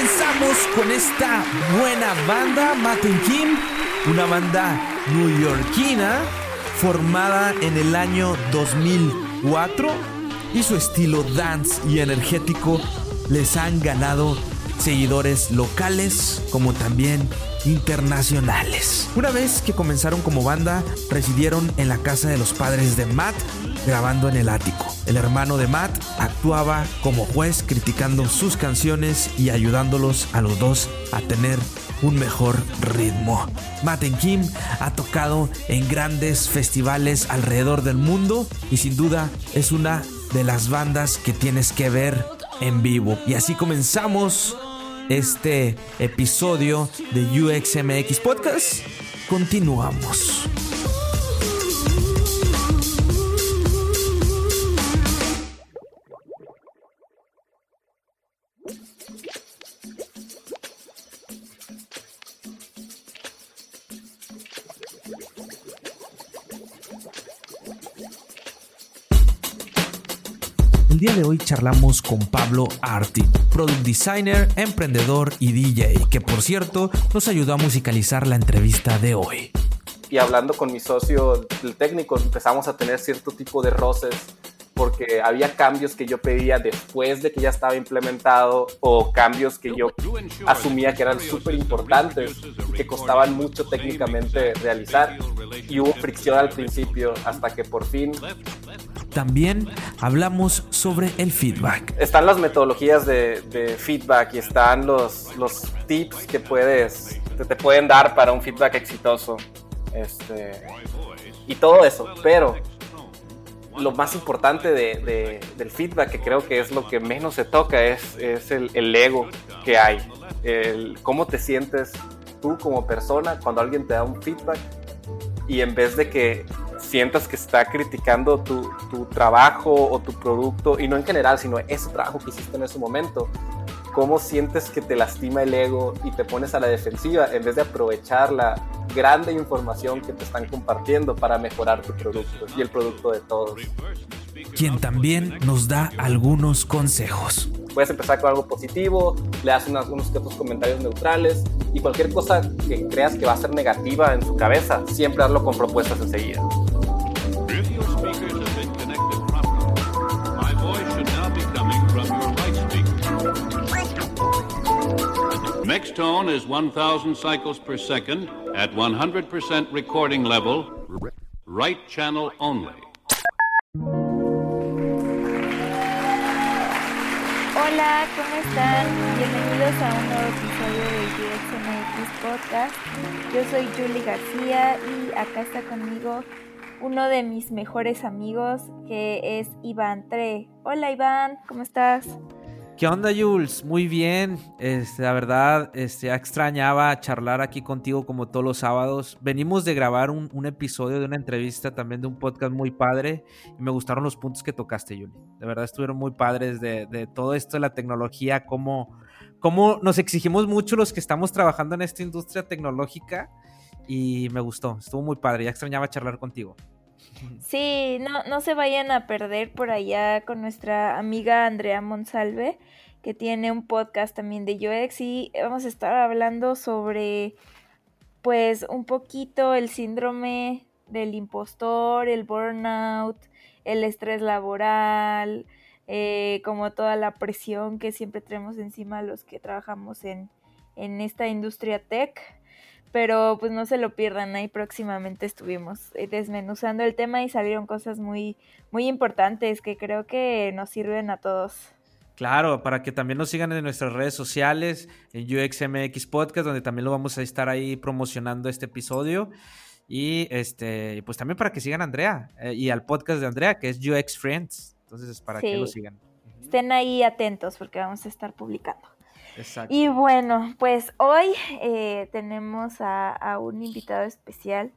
comenzamos con esta buena banda, Matt Kim, una banda newyorkina formada en el año 2004 y su estilo dance y energético les han ganado seguidores locales como también internacionales. Una vez que comenzaron como banda, residieron en la casa de los padres de Matt, grabando en el ático. El hermano de Matt actuaba como juez criticando sus canciones y ayudándolos a los dos a tener un mejor ritmo. Matt Kim ha tocado en grandes festivales alrededor del mundo y sin duda es una de las bandas que tienes que ver en vivo. Y así comenzamos este episodio de UXMX Podcast. Continuamos. Día de hoy charlamos con Pablo Arti, product designer, emprendedor y DJ, que por cierto nos ayudó a musicalizar la entrevista de hoy. Y hablando con mi socio, el técnico, empezamos a tener cierto tipo de roces porque había cambios que yo pedía después de que ya estaba implementado o cambios que yo asumía que eran súper importantes y que costaban mucho técnicamente realizar. Y hubo fricción al principio hasta que por fin también hablamos sobre el feedback. Están las metodologías de, feedback y están los, los tips que puedes, te pueden dar para un feedback exitoso. Este, y todo eso, pero lo más importante del feedback, que creo que es lo que menos se toca, es, es el, el, ego que hay. El, cómo te sientes tú como persona cuando alguien te da un feedback y en vez de que sientas que está criticando tu, tu, trabajo o tu producto, y no en general, sino ese trabajo que hiciste en ese momento, cómo sientes que te lastima el ego y te pones a la defensiva en vez de aprovechar la grande información que te están compartiendo para mejorar tu producto y el producto de todos. Quien también nos da algunos consejos. Puedes empezar con algo positivo, le das unos, unos comentarios neutrales y cualquier cosa que creas que va a ser negativa en su cabeza, siempre darlo con propuestas enseguida. Mixed tone is 1000 cycles per second at 100% recording level, right channel only. Hola, ¿cómo están? Bienvenidos a un nuevo episodio de UXMX Podcast. Yo soy Julie García y acá está conmigo uno de mis mejores amigos que es Iván Tre. Hola Iván, ¿cómo estás? ¿Qué onda, Jules? Muy bien. Este, la verdad, este, extrañaba charlar aquí contigo como todos los sábados. Venimos de grabar un, episodio de una entrevista también de un podcast muy padre y me gustaron los puntos que tocaste, Julie. De verdad estuvieron muy padres de, todo esto de la tecnología, cómo, cómo nos exigimos mucho los que estamos trabajando en esta industria tecnológica y me gustó, estuvo muy padre. Ya extrañaba charlar contigo. Sí, no, no se vayan a perder por allá con nuestra amiga Andrea Monsalve, que tiene un podcast también de UX y vamos a estar hablando sobre pues un poquito el síndrome del impostor, el burnout, el estrés laboral, eh, como toda la presión que siempre tenemos encima los que trabajamos en, en esta industria tech. Pero pues no se lo pierdan, ahí próximamente estuvimos eh, desmenuzando el tema y salieron cosas muy, muy importantes que creo que nos sirven a todos. Claro, para que también nos sigan en nuestras redes sociales, en UXMX Podcast, donde también lo vamos a estar ahí promocionando este episodio. Y este, pues también para que sigan a Andrea eh, y al podcast de Andrea, que es UX Friends. Entonces, para que lo sigan. Estén ahí atentos porque vamos a estar publicando. Y bueno, pues hoy eh, tenemos a, un invitado especial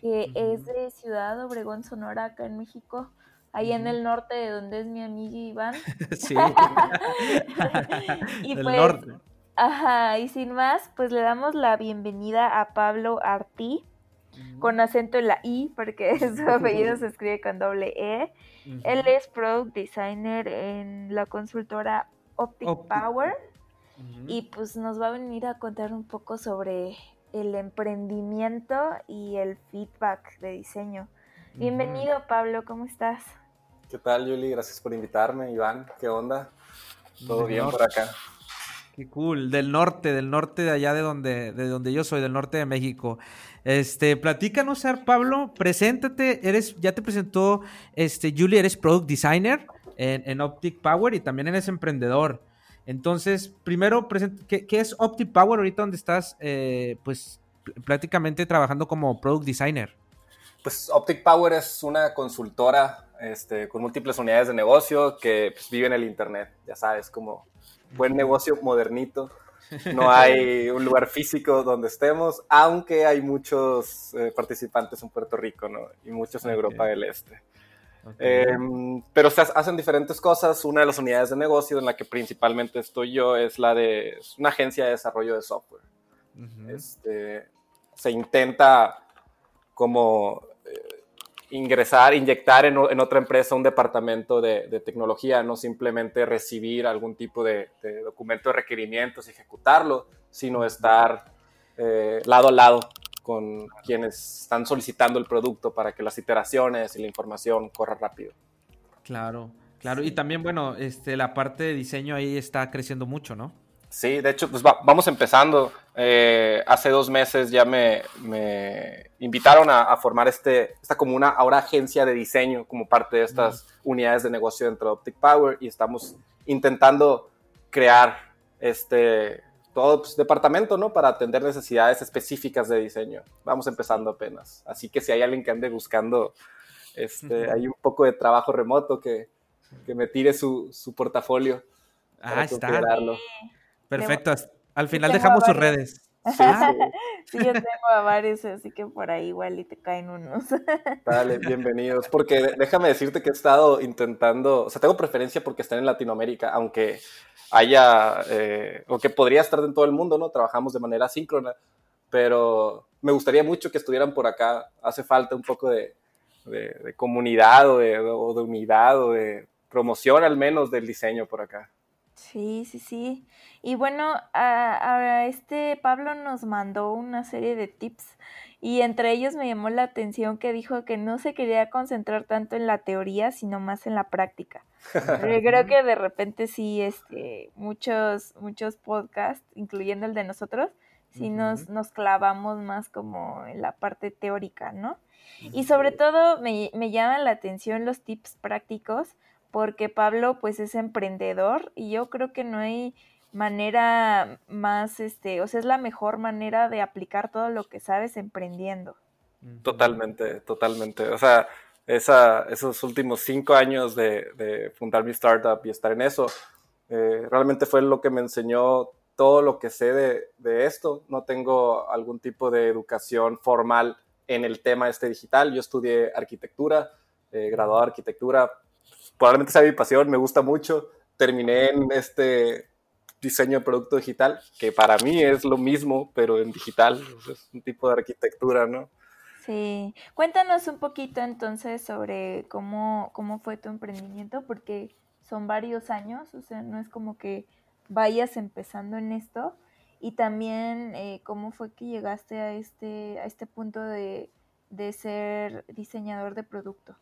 que es de Ciudad Obregón, Sonora, acá en México, ahí en el norte de donde es mi amiga Iván. sí. y pues, norte. Ajá, y sin más, pues le damos la bienvenida a Pablo Artí, con acento en la I, porque su apellido se escribe con doble E. Él es product designer en la consultora Optic. Power y pues nos va a venir a contar un poco sobre el emprendimiento y el feedback de diseño. Bienvenido Pablo, ¿cómo estás? ¿Qué tal Yuli? Gracias por invitarme. Iván, ¿qué onda? ¿Todo bien por acá? Qué cool, del norte, del norte de allá de donde, de donde yo soy, del norte de México. Este, platícanos, Pablo, preséntate, eres, ya te presentó este, Julie, eres product designer en, Optic Power y también eres emprendedor. Entonces, primero, ¿qué, ¿qué, es Optic Power ahorita donde estás, eh, pues, prácticamente trabajando como product designer? Pues Optic Power es una consultora este, con múltiples unidades de negocio que pues, vive en el Internet, ya sabes, como buen negocio modernito. No hay un lugar físico donde estemos, aunque hay muchos eh, participantes en Puerto Rico ¿no? y muchos en Europa del Este. Em, pero se hacen diferentes cosas. Una de las unidades de negocio en la que principalmente estoy yo es la de una agencia de desarrollo de software. este, se intenta como eh, ingresar, inyectar en, otra empresa un departamento de, tecnología, no simplemente recibir algún tipo de, documento de requerimientos y ejecutarlo, sino estar eh, lado a lado con quienes están solicitando el producto para que las iteraciones y la información corra rápido. Claro, claro. Y también, bueno, este, la parte de diseño ahí está creciendo mucho, ¿no? Sí, de hecho, pues vamos empezando. Eh, hace dos meses ya me, invitaron a, formar este, esta como una ahora agencia de diseño como parte de estas unidades de negocio dentro de Optic Power y estamos intentando crear este, todo pues, departamento, ¿no? Para atender necesidades específicas de diseño. Vamos empezando apenas. Así que si hay alguien que ande buscando, este, hay un poco de trabajo remoto que, que me tire su, su portafolio. Ah, está. Perfecto. Al final dejamos sus redes. Sí, yo tengo a varios, así que por ahí igual y te caen unos. Dale, bienvenidos. Porque déjame decirte que he estado intentando, o sea, tengo preferencia porque están en Latinoamérica, aunque haya, eh, o que podría estar en todo el mundo, ¿no? Trabajamos de manera síncrona, pero me gustaría mucho que estuvieran por acá. Hace falta un poco de, comunidad o de, o de unidad o de promoción al menos del diseño por acá. Sí, sí, sí. Y bueno, a, este Pablo nos mandó una serie de tips y entre ellos me llamó la atención que dijo que no se quería concentrar tanto en la teoría, sino más en la práctica. creo que de repente sí, este, muchos, muchos podcasts, incluyendo el de nosotros, sí nos, nos clavamos más como en la parte teórica, ¿no? Y sobre todo me, me llaman la atención los tips prácticos porque Pablo pues es emprendedor y yo creo que no hay manera más, este, o sea, es la mejor manera de aplicar todo lo que sabes emprendiendo. Totalmente, totalmente. O sea, esa, esos últimos cinco años de, fundar mi startup y estar en eso, eh, realmente fue lo que me enseñó todo lo que sé de, esto. No tengo algún tipo de educación formal en el tema este digital. Yo estudié arquitectura, eh, graduado de arquitectura, probablemente sea mi pasión, me gusta mucho. Terminé en este diseño de producto digital, que para mí es lo mismo, pero en digital, es un tipo de arquitectura, ¿no? Sí, cuéntanos un poquito entonces sobre cómo, cómo fue tu emprendimiento, porque son varios años, o sea, no es como que vayas empezando en esto, y también eh, cómo fue que llegaste a este, a este punto de, de ser diseñador de producto.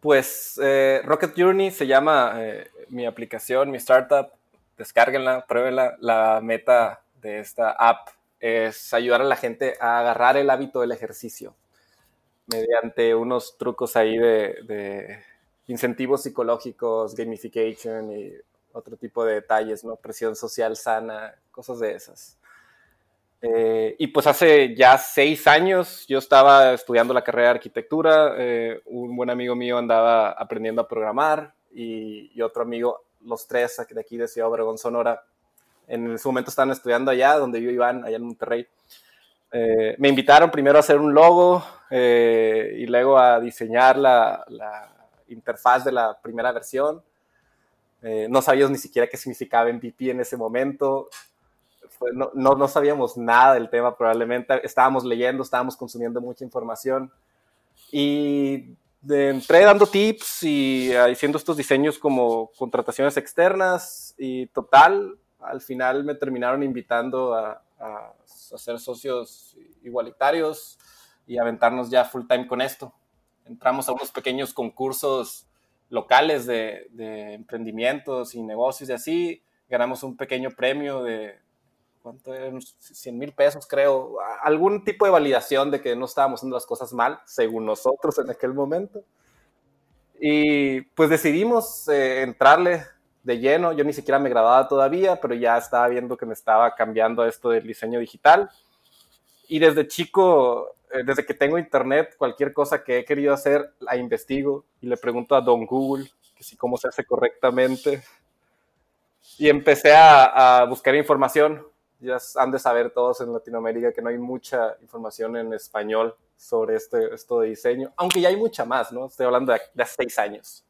Pues eh, Rocket Journey se llama eh, mi aplicación, mi startup. Descárguenla, pruébenla. La meta de esta app es ayudar a la gente a agarrar el hábito del ejercicio mediante unos trucos ahí de, incentivos psicológicos, gamification y otro tipo de detalles, ¿no? Presión social sana, cosas de esas. Eh, y pues hace ya seis años yo estaba estudiando la carrera de arquitectura, eh, un buen amigo mío andaba aprendiendo a programar y, otro amigo, los tres de aquí de Ciudad Obregón, Sonora, en ese momento estaban estudiando allá, donde yo iban, allá en Monterrey. Eh, me invitaron primero a hacer un logo y luego a diseñar la, interfaz de la primera versión. no sabíamos ni siquiera qué significaba MVP en ese momento no, no, sabíamos nada del tema probablemente, estábamos leyendo, estábamos consumiendo mucha información y entré dando tips y haciendo estos diseños como contrataciones externas y total, al final me terminaron invitando a, a, ser socios igualitarios y aventarnos ya full time con esto. Entramos a unos pequeños concursos locales de, de emprendimientos y negocios y así. Ganamos un pequeño premio de, ¿cuánto eran? 100 mil pesos, creo. Algún tipo de validación de que no estábamos haciendo las cosas mal, según nosotros en aquel momento. Y pues decidimos eh, entrarle de lleno. Yo ni siquiera me grababa todavía, pero ya estaba viendo que me estaba cambiando esto del diseño digital. Y desde chico, eh, desde que tengo internet, cualquier cosa que he querido hacer, la investigo y le pregunto a Don Google que si cómo se hace correctamente. Y empecé a, a buscar información ya han de saber todos en Latinoamérica que no hay mucha información en español sobre este, esto de diseño, aunque ya hay mucha más, ¿no? Estoy hablando de, hace seis años.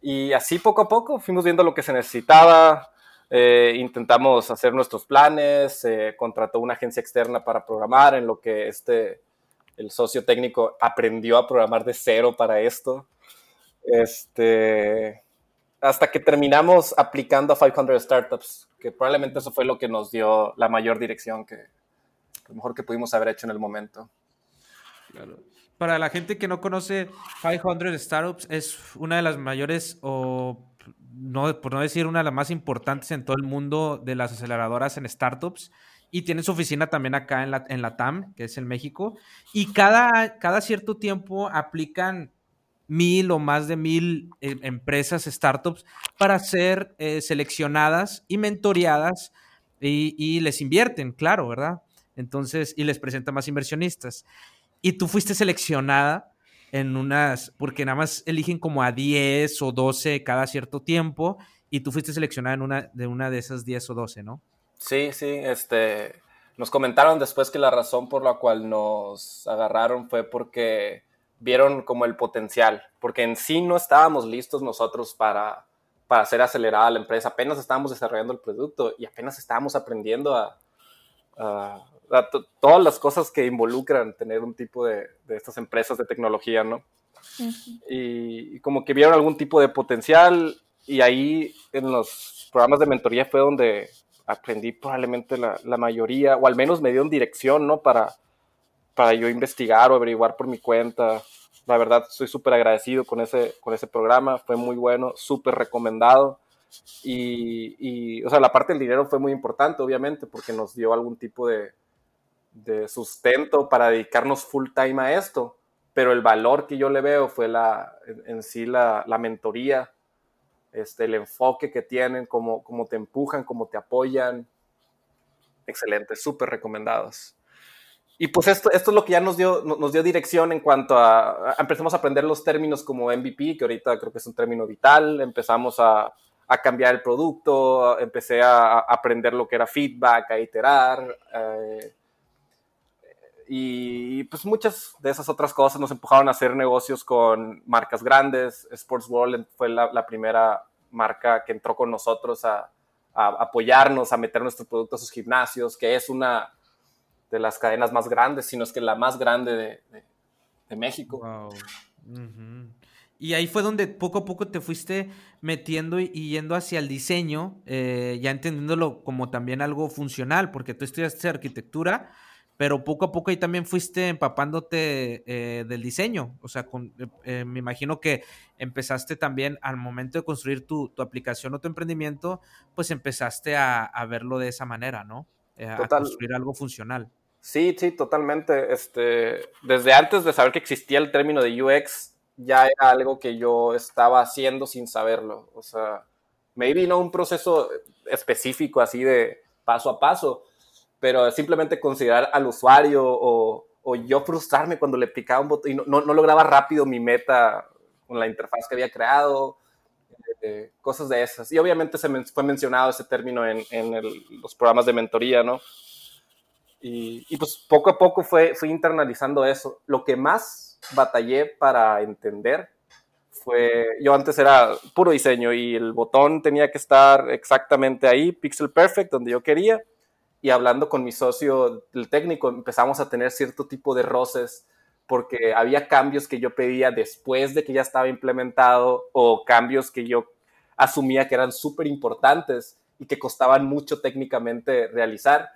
Y así poco a poco fuimos viendo lo que se necesitaba, eh, intentamos hacer nuestros planes, eh, contrató una agencia externa para programar, en lo que este, el socio técnico aprendió a programar de cero para esto. Este, hasta que terminamos aplicando a 500 Startups, que probablemente eso fue lo que nos dio la mayor dirección que lo mejor que pudimos haber hecho en el momento. Para la gente que no conoce 500 Startups, es una de las mayores o no, por no decir una de las más importantes en todo el mundo de las aceleradoras en startups. Y tiene su oficina también acá en la, en la TAM, que es en México, y cada, cada cierto tiempo aplican mil o más de mil eh, empresas, startups, para ser eh, seleccionadas y mentoreadas y, les invierten, claro, ¿verdad? Entonces, y les presenta más inversionistas. Y tú fuiste seleccionada en unas, porque nada más eligen como a 10 o 12 cada cierto tiempo, y tú fuiste seleccionada en una de, una de esas 10 o 12, ¿no? Sí, sí, este, nos comentaron después que la razón por la cual nos agarraron fue porque vieron como el potencial, porque en sí no estábamos listos nosotros para, para hacer acelerada la empresa, apenas estábamos desarrollando el producto y apenas estábamos aprendiendo a, todas las cosas que involucran tener un tipo de, de estas empresas de tecnología, ¿no? y, como que vieron algún tipo de potencial y ahí en los programas de mentoría fue donde aprendí probablemente la, la mayoría, o al menos me dio dirección, ¿no? Para, para yo investigar o averiguar por mi cuenta. La verdad, estoy súper agradecido con ese, con ese programa, fue muy bueno, súper recomendado. Y, y, o sea, la parte del dinero fue muy importante, obviamente, porque nos dio algún tipo de, de sustento para dedicarnos full time a esto. Pero el valor que yo le veo fue la, en, sí la, la, mentoría, este, el enfoque que tienen, cómo, cómo te empujan, cómo te apoyan. Excelente, súper recomendados. Y pues esto, esto es lo que ya nos dio, nos dio dirección en cuanto a, empezamos a aprender los términos como MVP, que ahorita creo que es un término vital, empezamos a, a cambiar el producto, empecé a, aprender lo que era feedback, a iterar. Eh, y pues muchas de esas otras cosas nos empujaron a hacer negocios con marcas grandes. Sports World fue la, primera marca que entró con nosotros a, a, apoyarnos, a meter nuestro producto a sus gimnasios, que es una, de las cadenas más grandes, sino es que la más grande de, de, México. Y ahí fue donde poco a poco te fuiste metiendo y, yendo hacia el diseño, eh, ya entendiéndolo como también algo funcional, porque tú estudiaste arquitectura, pero poco a poco ahí también fuiste empapándote eh, del diseño. O sea, eh, me imagino que empezaste también al momento de construir tu, tu aplicación o tu emprendimiento, pues empezaste a, a verlo de esa manera, ¿no? a construir algo funcional. Sí, sí, totalmente. Este, desde antes de saber que existía el término de UX, ya era algo que yo estaba haciendo sin saberlo. O sea, maybe no un proceso específico así de paso a paso, pero simplemente considerar al usuario o, o yo frustrarme cuando le picaba un botón y no, no, lograba rápido mi meta con la interfaz que había creado, eh, cosas de esas. Y obviamente se fue mencionado ese término en, en los programas de mentoría, ¿no? Y, pues poco a poco fue, fui internalizando eso. Lo que más batallé para entender fue, yo antes era puro diseño y el botón tenía que estar exactamente ahí, pixel perfect, donde yo quería. Y hablando con mi socio, el técnico, empezamos a tener cierto tipo de roces porque había cambios que yo pedía después de que ya estaba implementado o cambios que yo asumía que eran súper importantes y que costaban mucho técnicamente realizar.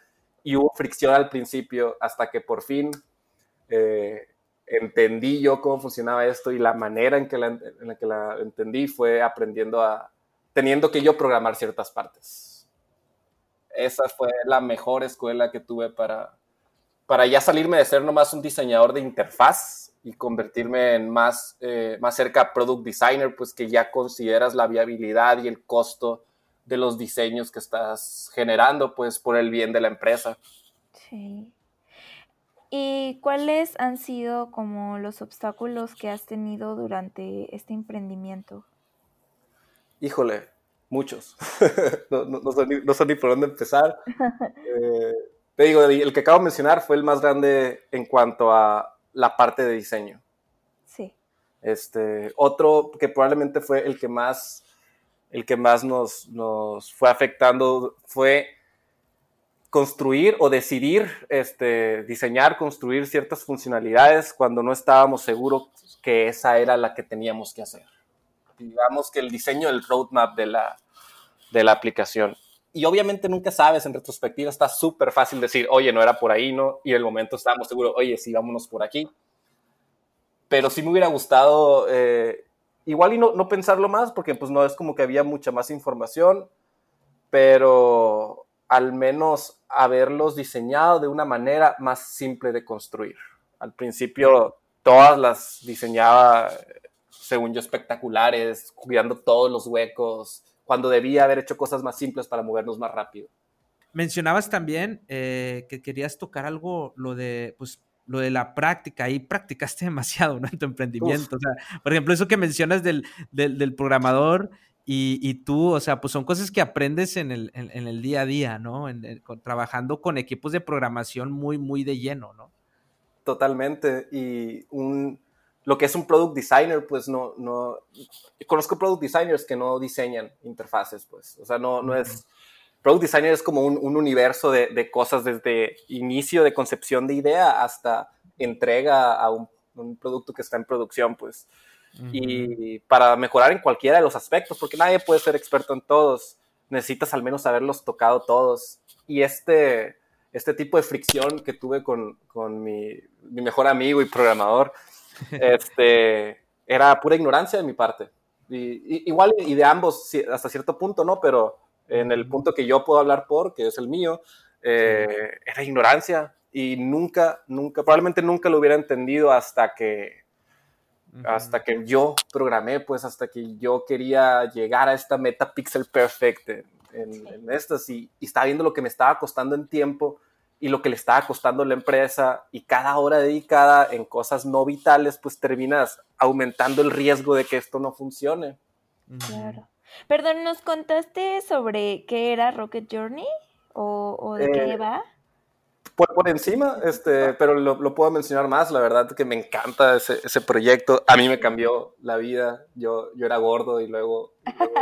Y hubo fricción al principio hasta que por fin eh, entendí yo cómo funcionaba esto y la manera en que la, que la entendí fue aprendiendo a, teniendo que yo programar ciertas partes. Esa fue la mejor escuela que tuve para, para ya salirme de ser nomás un diseñador de interfaz y convertirme en más, eh, más cerca product designer, pues que ya consideras la viabilidad y el costo de los diseños que estás generando, pues por el bien de la empresa. Sí. ¿Y cuáles han sido como los obstáculos que has tenido durante este emprendimiento? Híjole, muchos. no, no, sé ni, por dónde empezar. Eh, te digo, el que acabo de mencionar fue el más grande en cuanto a la parte de diseño. Sí. Este, otro que probablemente fue el que más, el que más nos, nos fue afectando fue construir o decidir, este, diseñar, construir ciertas funcionalidades cuando no estábamos seguros que esa era la que teníamos que hacer. Digamos que el diseño del roadmap de la, de la aplicación y obviamente nunca sabes, en retrospectiva está súper fácil decir, oye, no era por ahí, ¿no? Y en el momento estábamos seguros, oye, sí, vámonos por aquí. Pero sí me hubiera gustado, eh, igual y no, no pensarlo más, porque pues no es como que había mucha más información, pero al menos haberlos diseñado de una manera más simple de construir. Al principio todas las diseñaba, según yo, espectaculares, cuidando todos los huecos, cuando debía haber hecho cosas más simples para movernos más rápido. Mencionabas también eh, que querías tocar algo, lo de, pues, lo de la práctica, y practicaste demasiado, ¿no? En tu emprendimiento. O sea, por ejemplo, eso que mencionas del, del, programador y, y, tú, o sea, pues son cosas que aprendes en el, en, el día a día, ¿no? En, trabajando con equipos de programación muy, muy de lleno, ¿no? Totalmente. Y un, lo que es un product designer, pues no, no, conozco product designers que no diseñan interfaces, pues, o sea, no, no es, product designer es como un, un universo de, de, cosas desde inicio de concepción de idea hasta entrega a un, un producto que está en producción, pues, y para mejorar en cualquiera de los aspectos, porque nadie puede ser experto en todos, necesitas al menos haberlos tocado todos, y este, este tipo de fricción que tuve con, con mi, mi mejor amigo y programador, este, era pura ignorancia de mi parte. Y, igual y de ambos hasta cierto punto, ¿no? Pero en el punto que yo puedo hablar por, que es el mío, eh, era ignorancia y nunca, nunca, probablemente nunca lo hubiera entendido hasta que, hasta que yo programé, pues hasta que yo quería llegar a esta meta pixel perfect en, estas y, y estaba viendo lo que me estaba costando en tiempo y lo que le estaba costando la empresa y cada hora dedicada en cosas no vitales, pues terminas aumentando el riesgo de que esto no funcione. Claro. Perdón, ¿nos contaste sobre qué era Rocket Journey o, de qué eh, va? Por, por, encima, este, pero lo, puedo mencionar más. La verdad que me encanta ese, ese, proyecto. A mí me cambió la vida. Yo, yo era gordo y luego,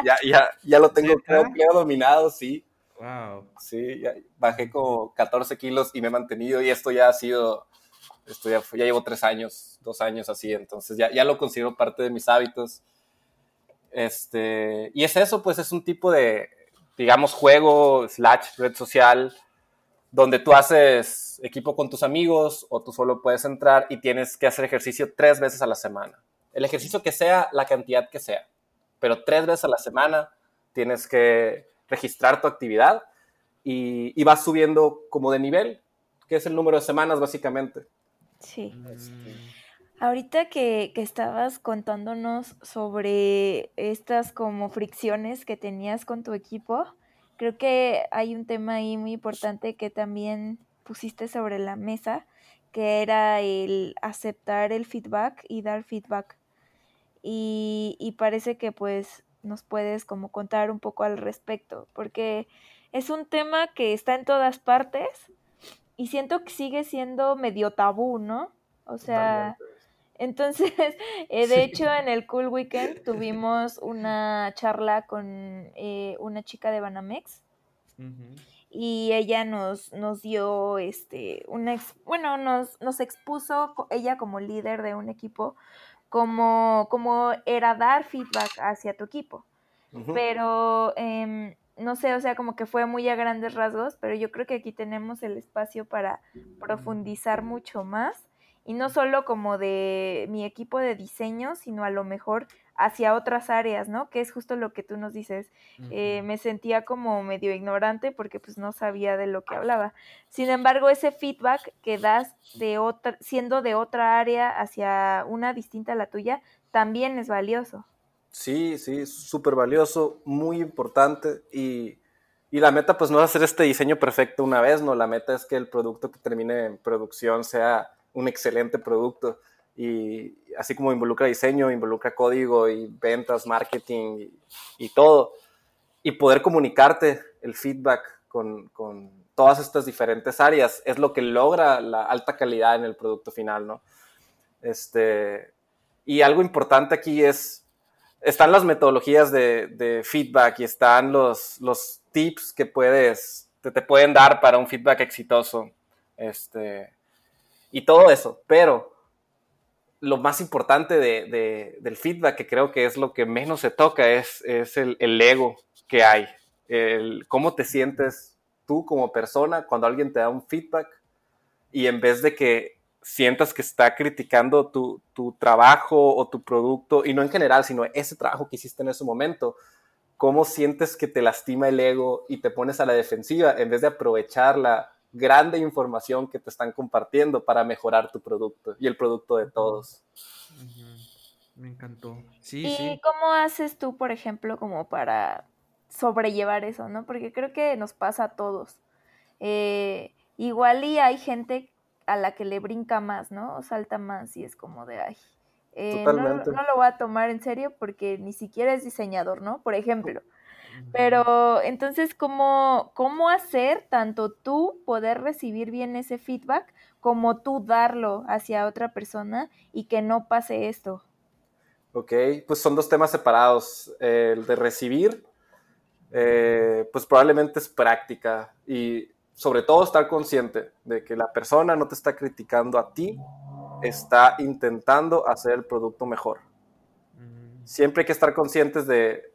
ya, ya, ya, lo tengo creo, dominado, sí. Wow. Sí, bajé como 14 kilos y me he mantenido y esto ya ha sido, esto ya, ya llevo tres años, dos años así, entonces ya, ya lo considero parte de mis hábitos. Este, y es eso, pues es un tipo de, digamos, juego, slash, red social, donde tú haces equipo con tus amigos o tú solo puedes entrar y tienes que hacer ejercicio tres veces a la semana. El ejercicio que sea, la cantidad que sea, pero tres veces a la semana tienes que registrar tu actividad y, vas subiendo como de nivel, que es el número de semanas básicamente. Sí. Ahorita que, estabas contándonos sobre estas como fricciones que tenías con tu equipo, creo que hay un tema ahí muy importante que también pusiste sobre la mesa, que era el aceptar el feedback y dar feedback. Y, y parece que pues nos puedes como contar un poco al respecto, porque es un tema que está en todas partes y siento que sigue siendo medio tabú, ¿no? O sea, entonces, eh, de hecho en el Cool Weekend tuvimos una charla con eh, una chica de Banamex y ella nos, nos dio este, una, bueno, nos, nos expuso ella como líder de un equipo como, como era dar feedback hacia tu equipo. Pero em, no sé, o sea, como que fue muy a grandes rasgos, pero yo creo que aquí tenemos el espacio para profundizar mucho más y no solo como de mi equipo de diseño, sino a lo mejor hacia otras áreas, ¿no? Que es justo lo que tú nos dices. Eh, me sentía como medio ignorante porque pues no sabía de lo que hablaba. Sin embargo, ese feedback que das de otra, siendo de otra área hacia una distinta a la tuya, también es valioso. Sí, sí, súper valioso, muy importante y, y, la meta pues no es hacer este diseño perfecto una vez, no, la meta es que el producto que termine en producción sea un excelente producto y así como involucra diseño, involucra código y ventas, marketing y, todo, y poder comunicarte el feedback con, con, todas estas diferentes áreas es lo que logra la alta calidad en el producto final, ¿no? Este, y algo importante aquí es están las metodologías de, feedback y están los, los tips que puedes, te, te, pueden dar para un feedback exitoso. Este, y todo eso. Pero lo más importante de, del feedback, que creo que es lo que menos se toca, es, es el, el, ego que hay. El, cómo te sientes tú como persona cuando alguien te da un feedback y en vez de que sientas que está criticando tu, trabajo o tu producto, y no en general, sino ese trabajo que hiciste en ese momento, cómo sientes que te lastima el ego y te pones a la defensiva en vez de aprovechar la grande información que te están compartiendo para mejorar tu producto y el producto de todos. Me encantó. Sí, ¿Y cómo haces tú, por ejemplo, como para sobrellevar eso, no? Porque creo que nos pasa a todos. Eh, igual y hay gente a la que le brinca más, ¿no? O salta más y es como de, ay, eh, no, no, lo voy a tomar en serio porque ni siquiera es diseñador, ¿no? Por ejemplo. Pero entonces, ¿cómo, ¿cómo hacer tanto tú poder recibir bien ese feedback como tú darlo hacia otra persona y que no pase esto? Ok, pues son dos temas separados. El de recibir, eh, pues probablemente es práctica y sobre todo estar consciente de que la persona no te está criticando a ti, está intentando hacer el producto mejor. Siempre hay que estar conscientes de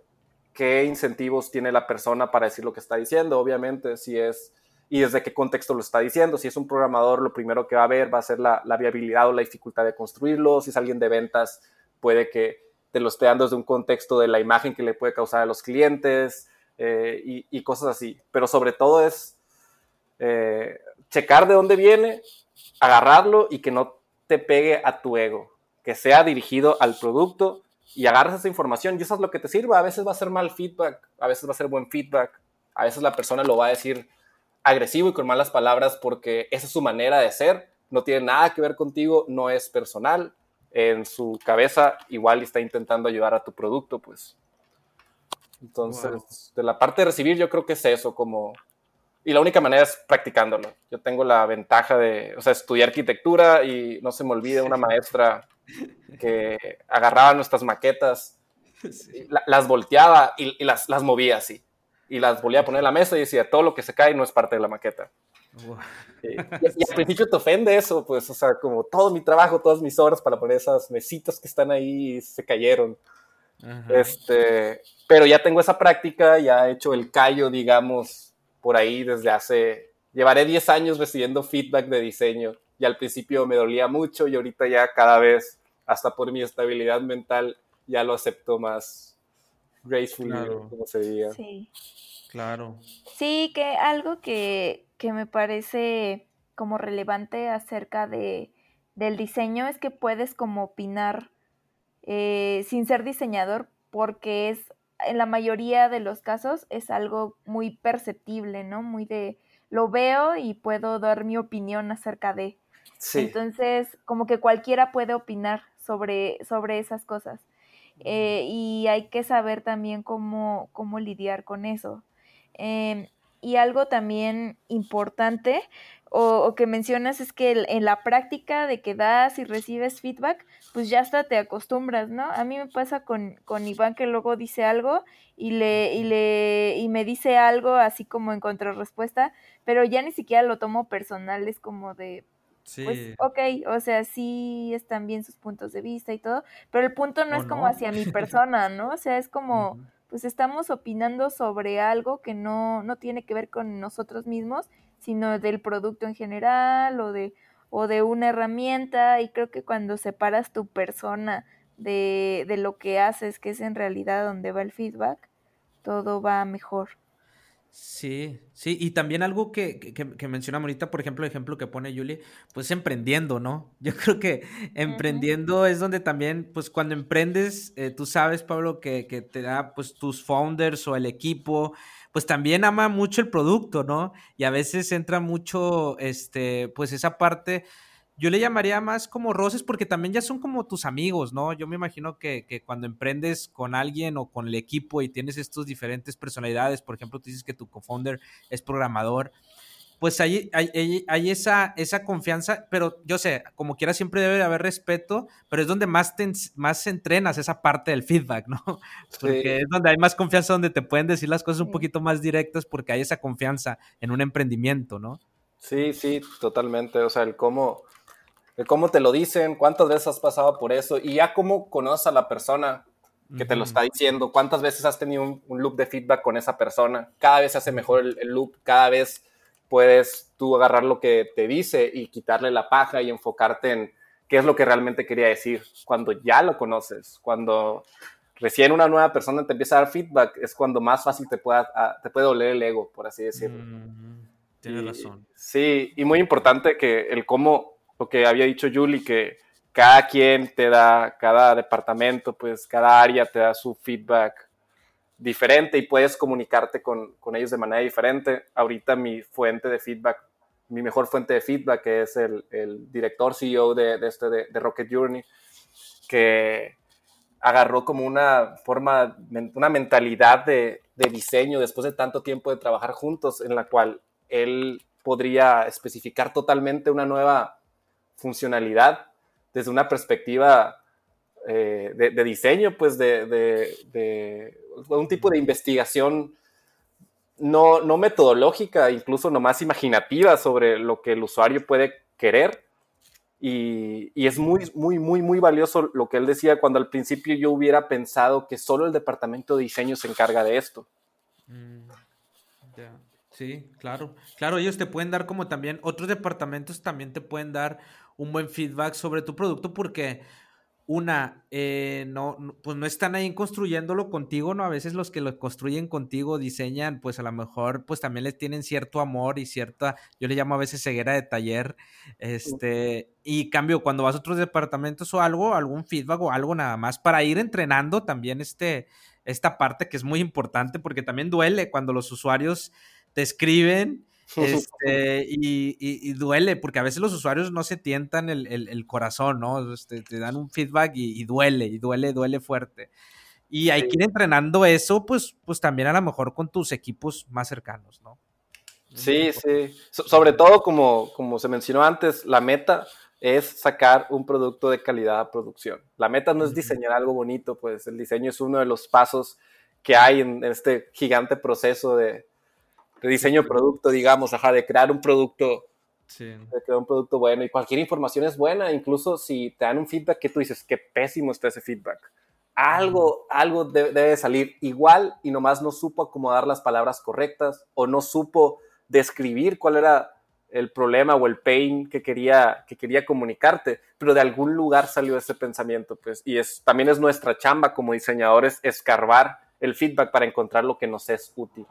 qué incentivos tiene la persona para decir lo que está diciendo, obviamente, si es y desde qué contexto lo está diciendo. Si es un programador, lo primero que va a ver va a ser la, viabilidad o la dificultad de construirlo. Si es alguien de ventas, puede que te lo esté dando desde un contexto de la imagen que le puede causar a los clientes eh, y, y, cosas así. Pero sobre todo es eh, checar de dónde viene, agarrarlo y que no te pegue a tu ego, que sea dirigido al producto y agarras esa información y eso es lo que te sirva. A veces va a ser mal feedback, a veces va a ser buen feedback, a veces la persona lo va a decir agresivo y con malas palabras porque esa es su manera de ser, no tiene nada que ver contigo, no es personal. En su cabeza igual está intentando ayudar a tu producto, pues. Entonces, de la parte de recibir, yo creo que es eso, como y la única manera es practicándolo. Yo tengo la ventaja de, o sea, estudiar arquitectura y no se me olvide una maestra que agarraba nuestras maquetas, las volteaba y, las, las, movía así. Y las volvía a poner en la mesa y decía, todo lo que se cae no es parte de la maqueta. Y, al principio te ofende eso, pues, o sea, como todo mi trabajo, todas mis horas para poner esas mesitas que están ahí se cayeron. Este, pero ya tengo esa práctica, ya he hecho el callo, digamos, por ahí desde hace, llevaré 10 años recibiendo feedback de diseño y al principio me dolía mucho y ahorita ya cada vez, hasta por mi estabilidad mental, ya lo acepto más gracefully, como se diga. Sí. Claro. Sí, que algo que, que me parece como relevante acerca de, del diseño es que puedes como opinar eh, sin ser diseñador porque es en la mayoría de los casos es algo muy perceptible, ¿no? Muy de, lo veo y puedo dar mi opinión acerca de. Sí. Entonces, como que cualquiera puede opinar sobre, sobre esas cosas. Eh, y hay que saber también cómo, cómo lidiar con eso. Em, y algo también importante o, que mencionas es que en la práctica de que das y recibes feedback, pues ya hasta te acostumbras, ¿no? A mí me pasa con, con Iván que luego dice algo y le, y le, y me dice algo así como en contrarrespuesta, pero ya ni siquiera lo tomo personal, es como de, pues, ok, o sea, sí están bien sus puntos de vista y todo, pero el punto no es como hacia mi persona, ¿no? O sea, es como, pues estamos opinando sobre algo que no, no tiene que ver con nosotros mismos, sino del producto en general o de, o de una herramienta. Y creo que cuando separas tu persona de, de lo que haces, que es en realidad donde va el feedback, todo va mejor. Sí, sí, y también algo que, que, mencionamos ahorita, por ejemplo, el ejemplo que pone Julie, pues emprendiendo, ¿no? Yo creo que emprendiendo es donde también, pues cuando emprendes, eh, tú sabes, Pablo, que, que, te da, pues tus founders o el equipo, pues también ama mucho el producto, ¿no? Y a veces entra mucho, este, pues esa parte yo le llamaría más como roces porque también ya son como tus amigos, ¿no? Yo me imagino que, cuando emprendes con alguien o con el equipo y tienes estos diferentes personalidades, por ejemplo, tú dices que tu co-founder es programador, pues hay, hay, hay, esa, esa confianza, pero yo sé, como quiera siempre debe de haber respeto, pero es donde más, te, más entrenas esa parte del feedback, ¿no? Porque es donde hay más confianza, donde te pueden decir las cosas un poquito más directas porque hay esa confianza en un emprendimiento, ¿no? Sí, sí, totalmente. O sea, el cómo cómo te lo dicen, cuántas veces has pasado por eso y ya cómo conoces a la persona que te lo está diciendo, cuántas veces has tenido un, loop de feedback con esa persona, cada vez se hace mejor el, loop, cada vez puedes tú agarrar lo que te dice y quitarle la paja y enfocarte en qué es lo que realmente quería decir cuando ya lo conoces, cuando recién una nueva persona te empieza a dar feedback, es cuando más fácil te, pueda, ah, te puede doler el ego, por así decirlo. Tienes razón. Sí, y muy importante que el cómo lo que había dicho Julie, que cada quien te da, cada departamento, pues cada área te da su feedback diferente y puedes comunicarte con, con ellos de manera diferente. Ahorita mi fuente de feedback, mi mejor fuente de feedback es el, el director CEO de, de este, de, Rocket Journey, que agarró como una forma, una mentalidad de, de, diseño después de tanto tiempo de trabajar juntos, en la cual él podría especificar totalmente una nueva funcionalidad desde una perspectiva eh, de, diseño, pues de, un tipo de investigación no, no metodológica, incluso nomás imaginativa sobre lo que el usuario puede querer. Y, es muy, muy, muy, muy valioso lo que él decía cuando al principio yo hubiera pensado que solo el departamento de diseño se encarga de esto. Mm, sí, claro. Claro, ellos te pueden dar como también, otros departamentos también te pueden dar un buen feedback sobre tu producto porque una, eh, no, pues no están ahí construyéndolo contigo, ¿no? A veces los que lo construyen contigo diseñan, pues a lo mejor, pues también les tienen cierto amor y cierta, yo le llamo a veces ceguera de taller, este, y cambio, cuando vas a otros departamentos o algo, algún feedback o algo nada más, para ir entrenando también este, esta parte que es muy importante, porque también duele cuando los usuarios te escriben este, y, duele, porque a veces los usuarios no se tientan el, corazón, ¿no? Este, te dan un feedback y, duele, y duele, duele fuerte. Y hay que ir entrenando eso, pues, pues también a lo mejor con tus equipos más cercanos, ¿no? Sí, sí. sobre todo, como, como se mencionó antes, la meta es sacar un producto de calidad a producción. La meta no es diseñar algo bonito, pues el diseño es uno de los pasos que hay en este gigante proceso de, de diseño de producto, digamos, ajá, de crear un producto, de crear un producto bueno y cualquier información es buena, incluso si te dan un feedback que tú dices, qué pésimo está ese feedback. Algo, algo debe salir igual y nomás no supo acomodar las palabras correctas o no supo describir cuál era el problema o el pain que quería, que quería comunicarte, pero de algún lugar salió ese pensamiento, pues, y es, también es nuestra chamba como diseñadores escarbar el feedback para encontrar lo que nos es útil.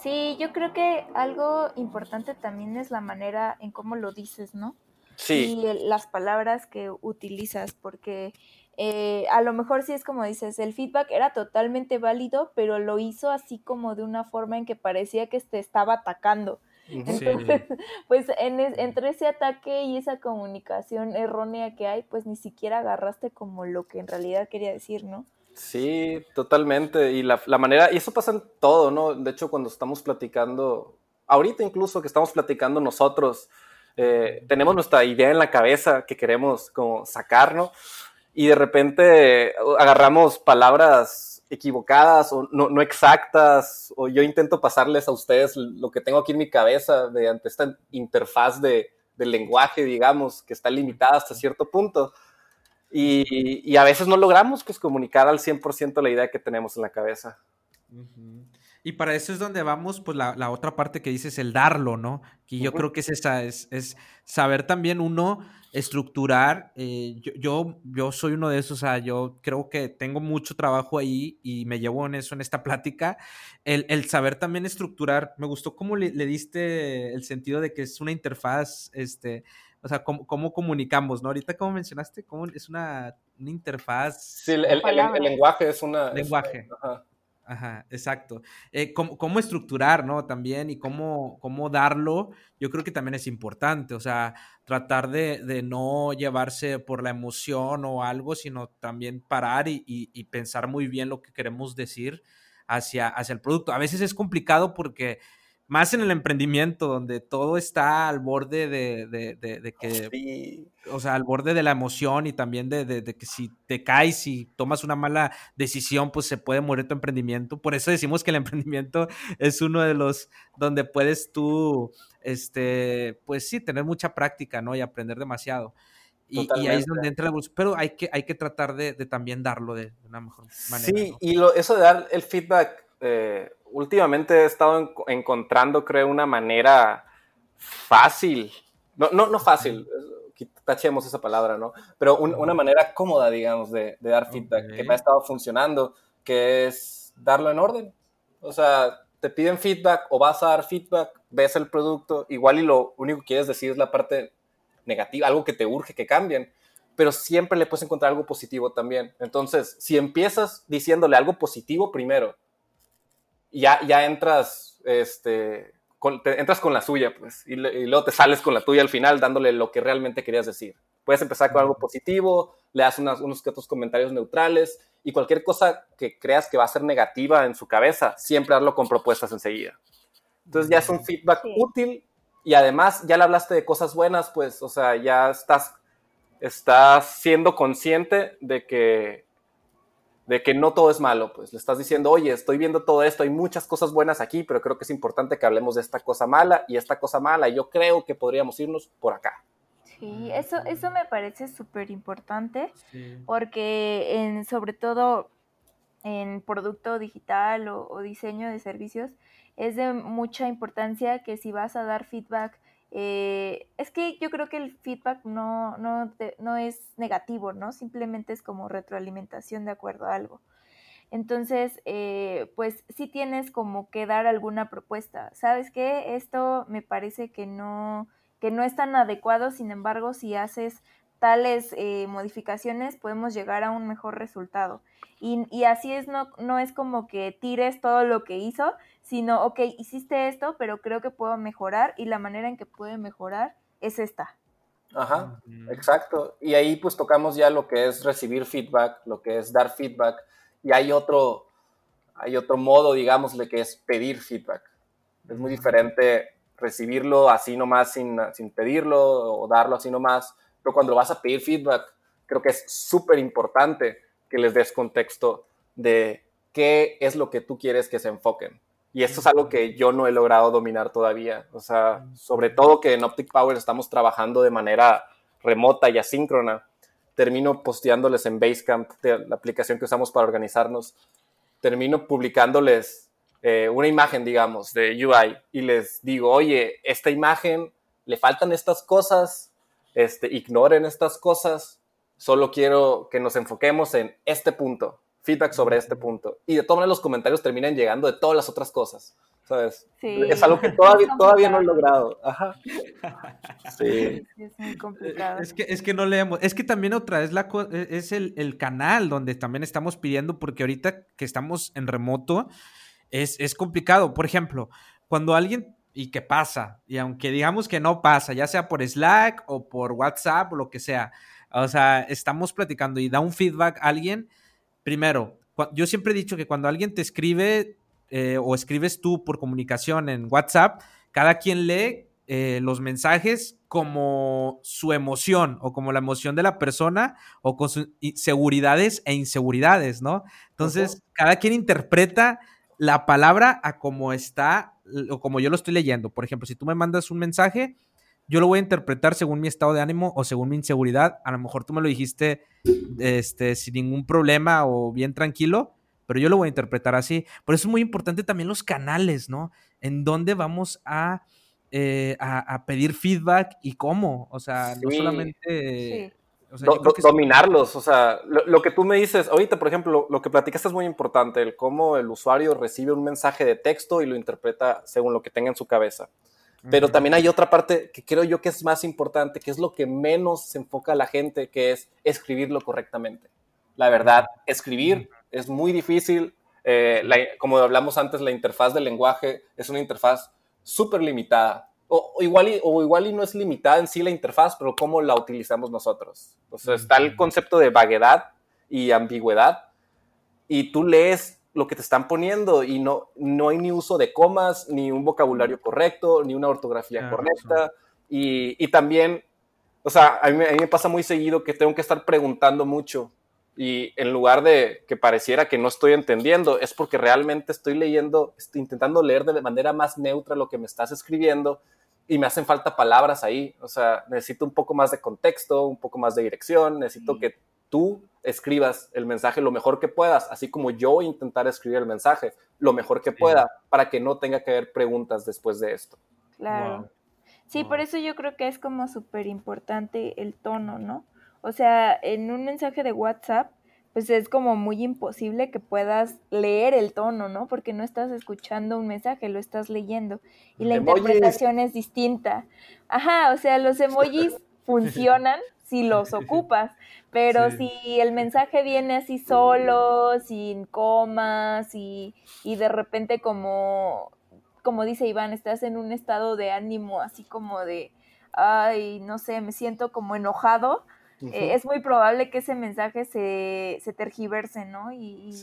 Sí, yo creo que algo importante también es la manera en cómo lo dices, ¿no? Sí. Y las palabras que utilizas, porque eh, a lo mejor sí es como dices, el feedback era totalmente válido, pero lo hizo así como de una forma en que parecía que te estaba atacando. Entonces, pues en entre ese ataque y esa comunicación errónea que hay, pues ni siquiera agarraste como lo que en realidad quería decir, ¿no? Sí, totalmente. Y la, manera, y eso pasa en todo, ¿no? De hecho, cuando estamos platicando, ahorita incluso que estamos platicando nosotros, eh, tenemos nuestra idea en la cabeza que queremos como sacar, ¿no? Y de repente agarramos palabras equivocadas o no, exactas, o yo intento pasarles a ustedes lo que tengo aquí en mi cabeza mediante esta interfaz de, lenguaje, digamos, que está limitada hasta cierto punto y, a veces no logramos pues, comunicar al 100% la idea que tenemos en la cabeza. Y para eso es donde vamos, pues la, otra parte que dices, el darlo, ¿no? Que yo creo que es esa, es, es saber también uno estructurar. Eh, yo, yo, soy uno de esos, o sea, yo creo que tengo mucho trabajo ahí y me llevo en eso, en esta plática. El, saber también estructurar, me gustó cómo le, diste el sentido de que es una interfaz, este, o sea, cómo, cómo comunicamos, ¿no? Ahorita, como mencionaste, cómo es una, interfaz. Sí, el, lenguaje es una. Lenguaje. Ajá, exacto. Eh, cómo, estructurar, ¿no? También y cómo, cómo darlo, yo creo que también es importante, o sea, tratar de, no llevarse por la emoción o algo, sino también parar y, pensar muy bien lo que queremos decir hacia, hacia el producto. A veces es complicado porque más en el emprendimiento, donde todo está al borde de, que, o sea, al borde de la emoción y también de, que si te caes y tomas una mala decisión, pues se puede morir tu emprendimiento. Por eso decimos que el emprendimiento es uno de los donde puedes tú, este, pues sí, tener mucha práctica, ¿no? Y aprender demasiado. Y, ahí es donde entra la evolución. Pero hay que, hay que tratar de, también darlo de, una mejor manera. Sí, y lo, eso de dar el feedback. Eh, últimamente he estado encontrando, creo, una manera fácil, no, no, no fácil, tachemos esa palabra, ¿no? Pero una manera cómoda, digamos, de, dar feedback, que me ha estado funcionando, que es darlo en orden. O sea, te piden feedback o vas a dar feedback, ves el producto, igual y lo único que quieres decir es la parte negativa, algo que te urge que cambien, pero siempre le puedes encontrar algo positivo también. Entonces, si empiezas diciéndole algo positivo primero, ya, ya entras, este, con, entras con la suya, pues, y, luego te sales con la tuya al final dándole lo que realmente querías decir. Puedes empezar con algo positivo, le das unos que otros comentarios neutrales y cualquier cosa que creas que va a ser negativa en su cabeza, siempre darlo con propuestas enseguida. Entonces ya es un feedback útil y además ya le hablaste de cosas buenas, pues, o sea, ya estás, estás siendo consciente de que de que no todo es malo, pues le estás diciendo, oye, estoy viendo todo esto, hay muchas cosas buenas aquí, pero creo que es importante que hablemos de esta cosa mala y esta cosa mala, y yo creo que podríamos irnos por acá. Sí, eso, eso me parece súper importante, porque en, sobre todo en producto digital o diseño de servicios, es de mucha importancia que si vas a dar feedback, eh, es que yo creo que el feedback no, no, no, es negativo, ¿no? Simplemente es como retroalimentación de acuerdo a algo. Entonces, eh, pues sí tienes como que dar alguna propuesta. ¿Sabes qué? Esto me parece que no, que no es tan adecuado, sin embargo, si haces tales eh, modificaciones podemos llegar a un mejor resultado. Y, y, así es, no, no es como que tires todo lo que hizo, sino, ok, hiciste esto, pero creo que puedo mejorar y la manera en que puede mejorar es esta. Ajá, exacto. Y ahí pues tocamos ya lo que es recibir feedback, lo que es dar feedback, y hay otro, hay otro modo, digamos, de que es pedir feedback. Es muy diferente recibirlo así nomás sin, sin pedirlo o darlo así nomás, pero cuando vas a pedir feedback, creo que es súper importante que les des contexto de qué es lo que tú quieres que se enfoquen. Y esto es algo que yo no he logrado dominar todavía. O sea, sobre todo que en Optic Power estamos trabajando de manera remota y asíncrona. Termino posteándoles en Basecamp, la aplicación que usamos para organizarnos. Termino publicándoles eh, una imagen, digamos, de UI y les digo, oye, esta imagen le faltan estas cosas, este, ignoren estas cosas, solo quiero que nos enfoquemos en este punto feedback sobre este punto. Y de todas maneras los comentarios terminan llegando de todas las otras cosas. ¿Sabes? Es algo que todavía, todavía no he logrado. Ajá. Sí. Es muy complicado. Es que, es que no leemos. Es que también otra es, la, e, es el, el, canal donde también estamos pidiendo, porque ahorita que estamos en remoto, es, es complicado. Por ejemplo, cuando alguien y que pasa, y aunque digamos que no pasa, ya sea por Slack o por WhatsApp o lo que sea, o sea, estamos platicando y da un feedback a alguien, primero, yo siempre he dicho que cuando alguien te escribe eh, o escribes tú por comunicación en WhatsApp, cada quien lee eh, los mensajes como su emoción o como la emoción de la persona o con sus seguridades e inseguridades, ¿no? Entonces, cada quien interpreta la palabra a como está o como yo lo estoy leyendo. Por ejemplo, si tú me mandas un mensaje, yo lo voy a interpretar según mi estado de ánimo o según mi inseguridad. A lo mejor tú me lo dijiste este, sin ningún problema o bien tranquilo, pero yo lo voy a interpretar así. Por eso es muy importante también los canales, ¿no? En dónde vamos a, eh, a, pedir feedback y cómo. O sea, no solamente... dominarlos, o sea, lo, que tú me dices, ahorita, por ejemplo, lo, que platicas es muy importante, el cómo el usuario recibe un mensaje de texto y lo interpreta según lo que tenga en su cabeza. Pero también hay otra parte que creo yo que es más importante, que es lo que menos se enfoca a la gente, que es escribirlo correctamente. La verdad, escribir es muy difícil. Eh, como hablamos antes, la interfaz del lenguaje es una interfaz súper limitada. O, igual y, o igual y no es limitada en sí la interfaz, pero cómo la utilizamos nosotros. Entonces está el concepto de vaguedad y ambigüedad. Y tú lees lo que te están poniendo y no, no hay ni uso de comas, ni un vocabulario correcto, ni una ortografía correcta. Y, también, o sea, a mí, me pasa muy seguido que tengo que estar preguntando mucho y en lugar de que pareciera que no estoy entendiendo, es porque realmente estoy leyendo, estoy intentando leer de manera más neutra lo que me estás escribiendo y me hacen falta palabras ahí. O sea, necesito un poco más de contexto, un poco más de dirección, necesito que tú escribas el mensaje lo mejor que puedas, así como yo intentar escribir el mensaje lo mejor que pueda para que no tenga que haber preguntas después de esto. Claro. Sí, por eso yo creo que es como súper importante el tono, ¿no? O sea, en un mensaje de WhatsApp, pues es como muy imposible que puedas leer el tono, ¿no? Porque no estás escuchando un mensaje, lo estás leyendo. Y la interpretación es distinta. Ajá, o sea, los emojis funcionan si los ocupas, pero si el mensaje viene así solo, sin comas y, y de repente como, como dice Iván, estás en un estado de ánimo así como de, ay, no sé, me siento como enojado, eh, es muy probable que ese mensaje se, se tergiverse, ¿no? Y,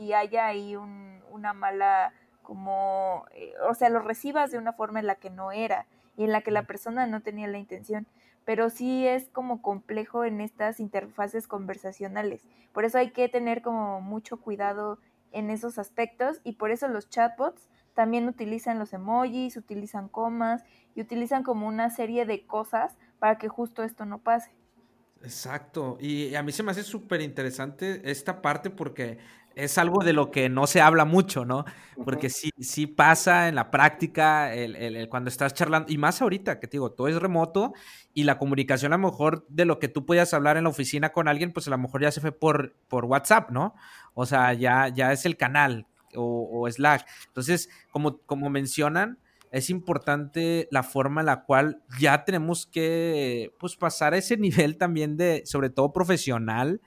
y haya ahí un, una mala, como, eh, o sea, lo recibas de una forma en la que no era y en la que la persona no tenía la intención pero sí es como complejo en estas interfaces conversacionales. Por eso hay que tener como mucho cuidado en esos aspectos y por eso los chatbots también utilizan los emojis, utilizan comas y utilizan como una serie de cosas para que justo esto no pase. Exacto, y a mí se me hace súper interesante esta parte porque es algo de lo que no se habla mucho, ¿no? Porque sí, sí pasa en la práctica, el, cuando estás charlando, y más ahorita, que te digo, todo es remoto y la comunicación a lo mejor de lo que tú podías hablar en la oficina con alguien, pues a lo mejor ya se fue por, por WhatsApp, ¿no? O sea, ya, ya es el canal o, Slack. Entonces, como, como mencionan, es importante la forma en la cual ya tenemos que pues, pasar a ese nivel también de, sobre todo profesional,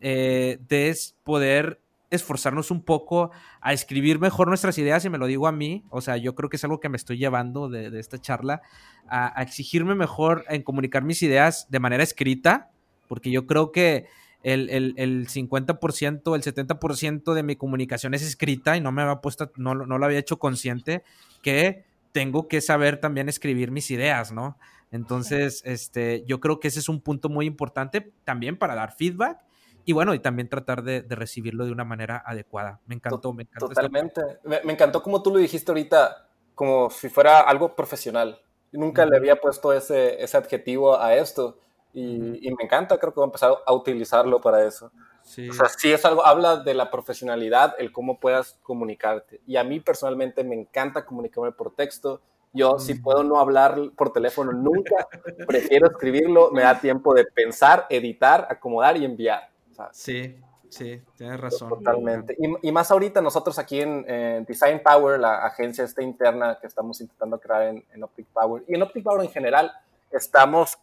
eh, de poder esforzarnos un poco a escribir mejor nuestras ideas, y me lo digo a mí, o sea, yo creo que es algo que me estoy llevando de, esta charla, a, exigirme mejor en comunicar mis ideas de manera escrita, porque yo creo que el, el, el 50%, el 70% de mi comunicación es escrita y no me había puesto, no, no lo había hecho consciente, que tengo que saber también escribir mis ideas, ¿no? Entonces, este, yo creo que ese es un punto muy importante también para dar feedback y bueno, y también tratar de, recibirlo de una manera adecuada. Me encantó, me encantó. Totalmente. Me, encantó como tú lo dijiste ahorita, como si fuera algo profesional. Nunca le había puesto ese, ese adjetivo a esto y, me encanta, creo que voy a empezar a utilizarlo para eso. Sí. O sea, sí es algo, habla de la profesionalidad, el cómo puedas comunicarte. Y a mí personalmente me encanta comunicarme por texto. Yo, si puedo no hablar por teléfono nunca, prefiero escribirlo, me da tiempo de pensar, editar, acomodar y enviar sí, sí, tienes razón. Totalmente. Y, más ahorita nosotros aquí en, Design Power, la agencia esta interna que estamos intentando crear en, Optic Power, y en Optic Power en general, estamos,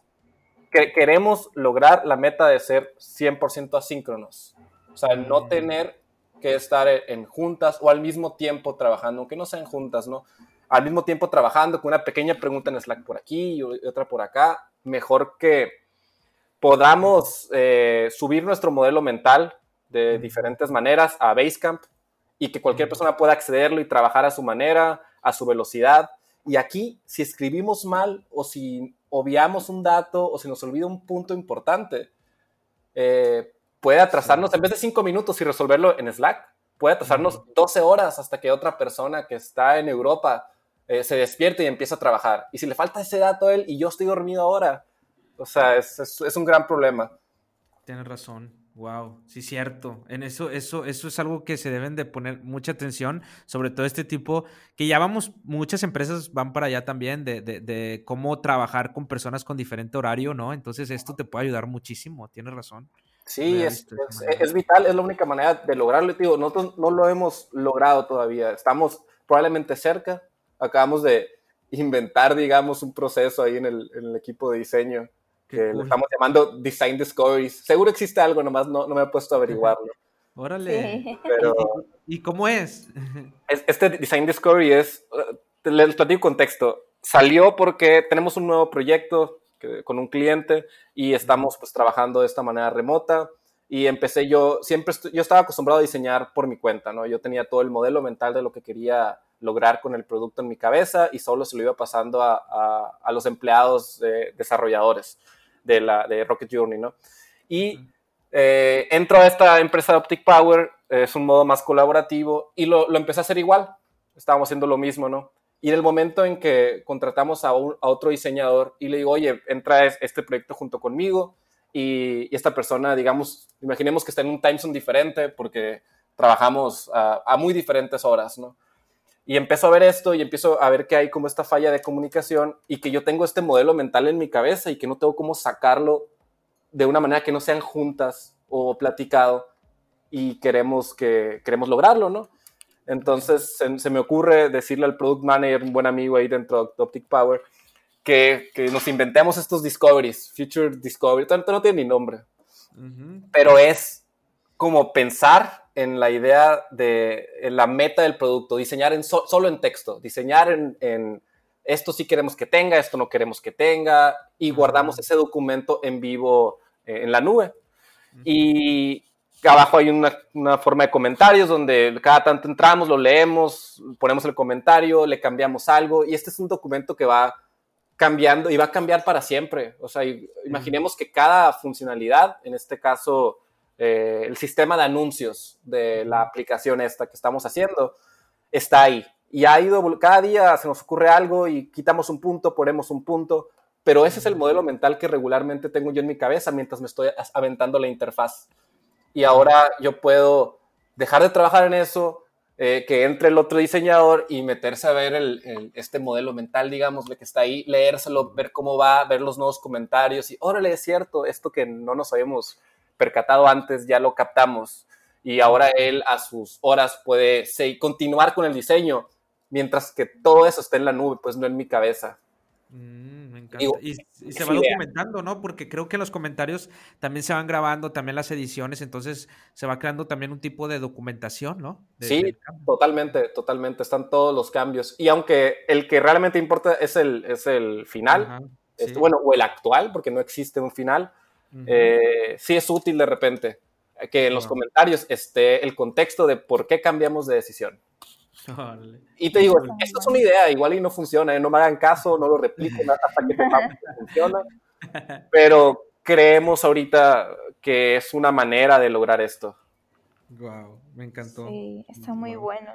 que, queremos lograr la meta de ser 100% asíncronos. O sea, no tener que estar en juntas o al mismo tiempo trabajando, aunque no sean juntas, ¿no? Al mismo tiempo trabajando con una pequeña pregunta en Slack por aquí y otra por acá, mejor que podamos eh, subir nuestro modelo mental de diferentes maneras a Basecamp y que cualquier persona pueda accederlo y trabajar a su manera, a su velocidad. Y aquí, si escribimos mal o si obviamos un dato o si nos olvida un punto importante, eh, puede atrasarnos en vez de cinco minutos y resolverlo en Slack, puede atrasarnos 12 horas hasta que otra persona que está en Europa eh, se despierte y empiece a trabajar. Y si le falta ese dato a él y yo estoy dormido ahora, o sea, es, un gran problema. Tienes razón. Wow, sí cierto. En eso, eso, eso es algo que se deben de poner mucha atención, sobre todo este tipo, que ya vamos, muchas empresas van para allá también, de, de, de cómo trabajar con personas con diferente horario, ¿no? Entonces esto te puede ayudar muchísimo, tienes razón. Sí, es, es, es, vital, es la única manera de lograrlo. Digo, nosotros no lo hemos logrado todavía, estamos probablemente cerca, acabamos de inventar, digamos, un proceso ahí en el, en el equipo de diseño que cool. le estamos llamando Design Discoveries. Seguro existe algo, nomás no, no me he puesto a averiguarlo. Órale. Sí. Pero, ¿Y cómo es? Este Design Discovery es, les platico contexto, salió porque tenemos un nuevo proyecto que, con un cliente y estamos pues trabajando de esta manera remota y empecé yo, siempre, yo estaba acostumbrado a diseñar por mi cuenta, ¿no? Yo tenía todo el modelo mental de lo que quería lograr con el producto en mi cabeza y solo se lo iba pasando a, a, a los empleados de, desarrolladores de, la, de Rocket Journey, ¿no? Y eh, entro a esta empresa de Optic Power, es un modo más colaborativo y lo, lo, empecé a hacer igual, estábamos haciendo lo mismo, ¿no? Y en el momento en que contratamos a, un, a otro diseñador y le digo, oye, entra este proyecto junto conmigo y, y, esta persona, digamos, imaginemos que está en un time zone diferente porque trabajamos a, a muy diferentes horas, ¿no? Y empiezo a ver esto y empiezo a ver que hay como esta falla de comunicación y que yo tengo este modelo mental en mi cabeza y que no tengo cómo sacarlo de una manera que no sean juntas o platicado y queremos, que, queremos lograrlo, ¿no? Entonces se, se, me ocurre decirle al product manager, un buen amigo ahí dentro de Optic Power, que, que nos inventemos estos discoveries, Future Discovery, tanto no tiene ni nombre, uh -huh. pero es como pensar en la idea de en la meta del producto, diseñar en so, solo en texto, diseñar en, en, esto sí queremos que tenga, esto no queremos que tenga, y guardamos ese documento en vivo eh, en la nube. Y abajo hay una, una, forma de comentarios donde cada tanto entramos, lo leemos, ponemos el comentario, le cambiamos algo, y este es un documento que va cambiando y va a cambiar para siempre. O sea, imaginemos que cada funcionalidad, en este caso eh, el sistema de anuncios de la aplicación esta que estamos haciendo está ahí. Y ha ido, cada día se nos ocurre algo y quitamos un punto, ponemos un punto, pero ese es el modelo mental que regularmente tengo yo en mi cabeza mientras me estoy aventando la interfaz. Y ahora yo puedo dejar de trabajar en eso, eh, que entre el otro diseñador y meterse a ver el, el, este modelo mental, digamos, que está ahí, leérselo, ver cómo va, ver los nuevos comentarios y, órale, es cierto, esto que no nos habíamos percatado antes, ya lo captamos y ahora él a sus horas puede sí, continuar con el diseño, mientras que todo eso está en la nube, pues no en mi cabeza. Mm, me encanta. Digo, y, y, se va documentando, ¿no? Porque creo que los comentarios también se van grabando, también las ediciones, entonces se va creando también un tipo de documentación, ¿no? De, sí, totalmente, totalmente, están todos los cambios. Y aunque el que realmente importa es el, es el final, Ajá, sí. este, bueno, o el actual, porque no existe un final, Uh -huh. eh, sí es útil de repente que en los uh -huh. comentarios esté el contexto de por qué cambiamos de decisión. Y te digo, esto es una idea, igual y no funciona, ¿eh? no me hagan caso, no lo repliquen hasta que sepamos que funciona, pero creemos ahorita que es una manera de lograr esto. Wow, me encantó. Sí, está muy wow. bueno.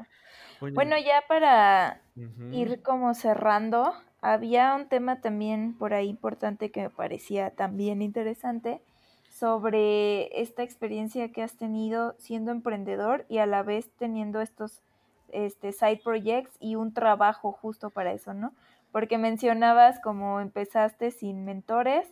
Bueno, ya para uh -huh. ir como cerrando, había un tema también por ahí importante que me parecía también interesante sobre esta experiencia que has tenido siendo emprendedor y a la vez teniendo estos este, side projects y un trabajo justo para eso, ¿no? Porque mencionabas como empezaste sin mentores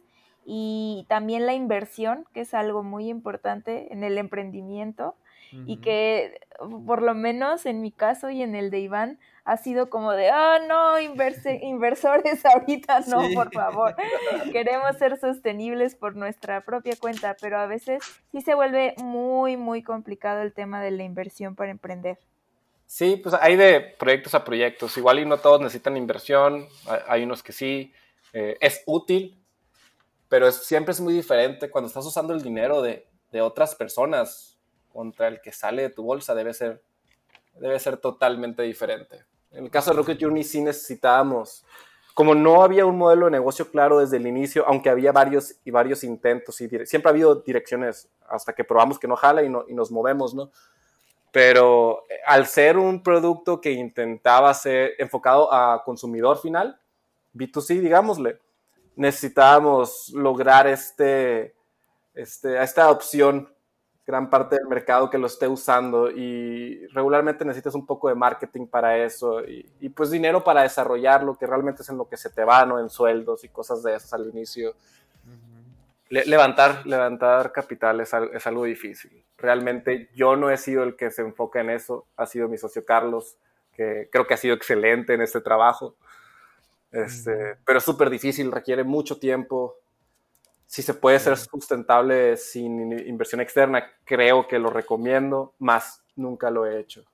y también la inversión, que es algo muy importante en el emprendimiento uh -huh. y que por lo menos en mi caso y en el de Iván ha sido como de, oh no, inverse, inversores ahorita no, sí. por favor. Queremos ser sostenibles por nuestra propia cuenta, pero a veces sí se vuelve muy, muy complicado el tema de la inversión para emprender. Sí, pues hay de proyectos a proyectos. Igual y no todos necesitan inversión, hay unos que sí. Eh, es útil, pero es, siempre es muy diferente cuando estás usando el dinero de, de otras personas contra el que sale de tu bolsa, debe ser, debe ser totalmente diferente. En el caso de Rocket Journey sí necesitábamos, como no había un modelo de negocio claro desde el inicio, aunque había varios y varios intentos, y siempre ha habido direcciones hasta que probamos que no jala y, no, y nos movemos, ¿no? Pero eh, al ser un producto que intentaba ser enfocado a consumidor final, B2C, digámosle, necesitábamos lograr este, este, esta opción gran parte del mercado que lo esté usando y regularmente necesitas un poco de marketing para eso y, pues dinero para desarrollarlo, que realmente es en lo que se te va, ¿no? En sueldos y cosas de esas al inicio. levantar, levantar capital es, es, algo difícil. Realmente yo no he sido el que se enfoca en eso, ha sido mi socio Carlos, que creo que ha sido excelente en este trabajo. Este, Pero es súper difícil, requiere mucho tiempo, si se puede ser sustentable sin inversión externa, creo que lo recomiendo, más nunca lo he hecho.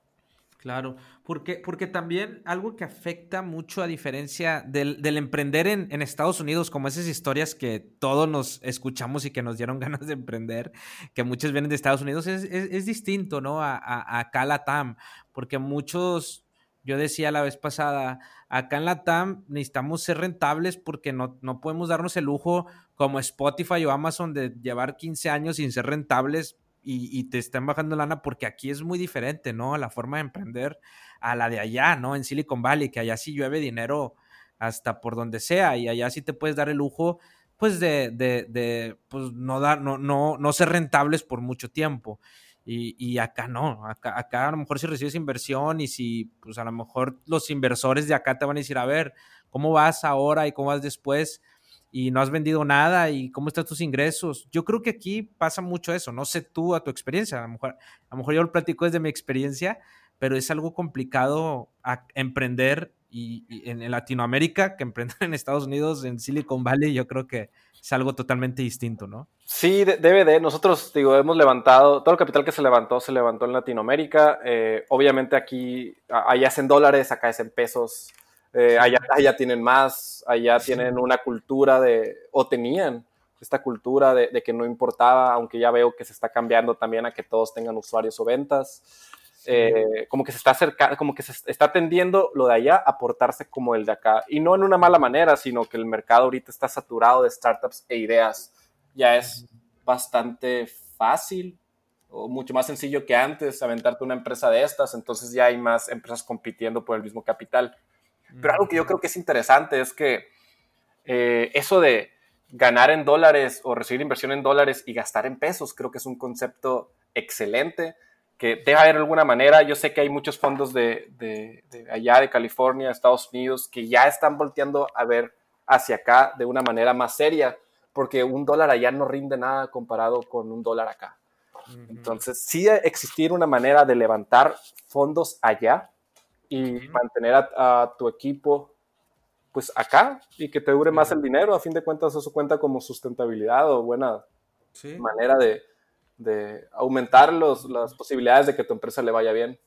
Claro, porque, porque también algo que afecta mucho a diferencia del, emprender en, Estados Unidos, como esas historias que todos nos escuchamos y que nos dieron ganas de emprender, que muchos vienen de Estados Unidos, es, distinto, ¿no? A, a, a Calatam, porque muchos, yo decía la vez pasada, acá en la TAM necesitamos ser rentables porque no, no podemos darnos el lujo como Spotify o Amazon de llevar 15 años sin ser rentables y, te están bajando lana porque aquí es muy diferente, ¿no? La forma de emprender a la de allá, ¿no? En Silicon Valley, que allá sí llueve dinero hasta por donde sea y allá sí te puedes dar el lujo pues de, de, de pues no dar, no, no, no ser rentables por mucho tiempo. Y, y, acá no, acá, acá a lo mejor si recibes inversión y si, pues a lo mejor los inversores de acá te van a decir, a ver, ¿cómo vas ahora y cómo vas después? y no has vendido nada y cómo están tus ingresos. Yo creo que aquí pasa mucho eso, no sé tú a tu experiencia, a lo mejor, a lo mejor yo lo platico desde mi experiencia, pero es algo complicado a emprender y, en, Latinoamérica que emprender en Estados Unidos, en Silicon Valley, yo creo que es algo totalmente distinto, ¿no? Sí, debe de. Nosotros, digo, hemos levantado, todo el capital que se levantó, se levantó en Latinoamérica. Eh, obviamente aquí, allá es en dólares, acá es en pesos. Eh, allá, allá, tienen más, allá tienen una cultura de, o tenían esta cultura de, que no importaba, aunque ya veo que se está cambiando también a que todos tengan usuarios o ventas. Eh, como que se está acercando, como que se está tendiendo lo de allá a portarse como el de acá. Y no en una mala manera, sino que el mercado ahorita está saturado de startups e ideas. Ya es bastante fácil o mucho más sencillo que antes aventarte una empresa de estas, entonces ya hay más empresas compitiendo por el mismo capital. Pero algo que yo creo que es interesante es que eh, eso de ganar en dólares o recibir inversión en dólares y gastar en pesos, creo que es un concepto excelente que debe haber alguna manera. Yo sé que hay muchos fondos de, de, allá de California, Estados Unidos, que ya están volteando a ver hacia acá de una manera más seria, porque un dólar allá no rinde nada comparado con un dólar acá. Entonces, sí existir una manera de levantar fondos allá y mantener a, tu equipo pues acá y que te dure más el dinero. A fin de cuentas eso cuenta como sustentabilidad o buena manera de, de aumentar los, las posibilidades de que tu empresa le vaya bien.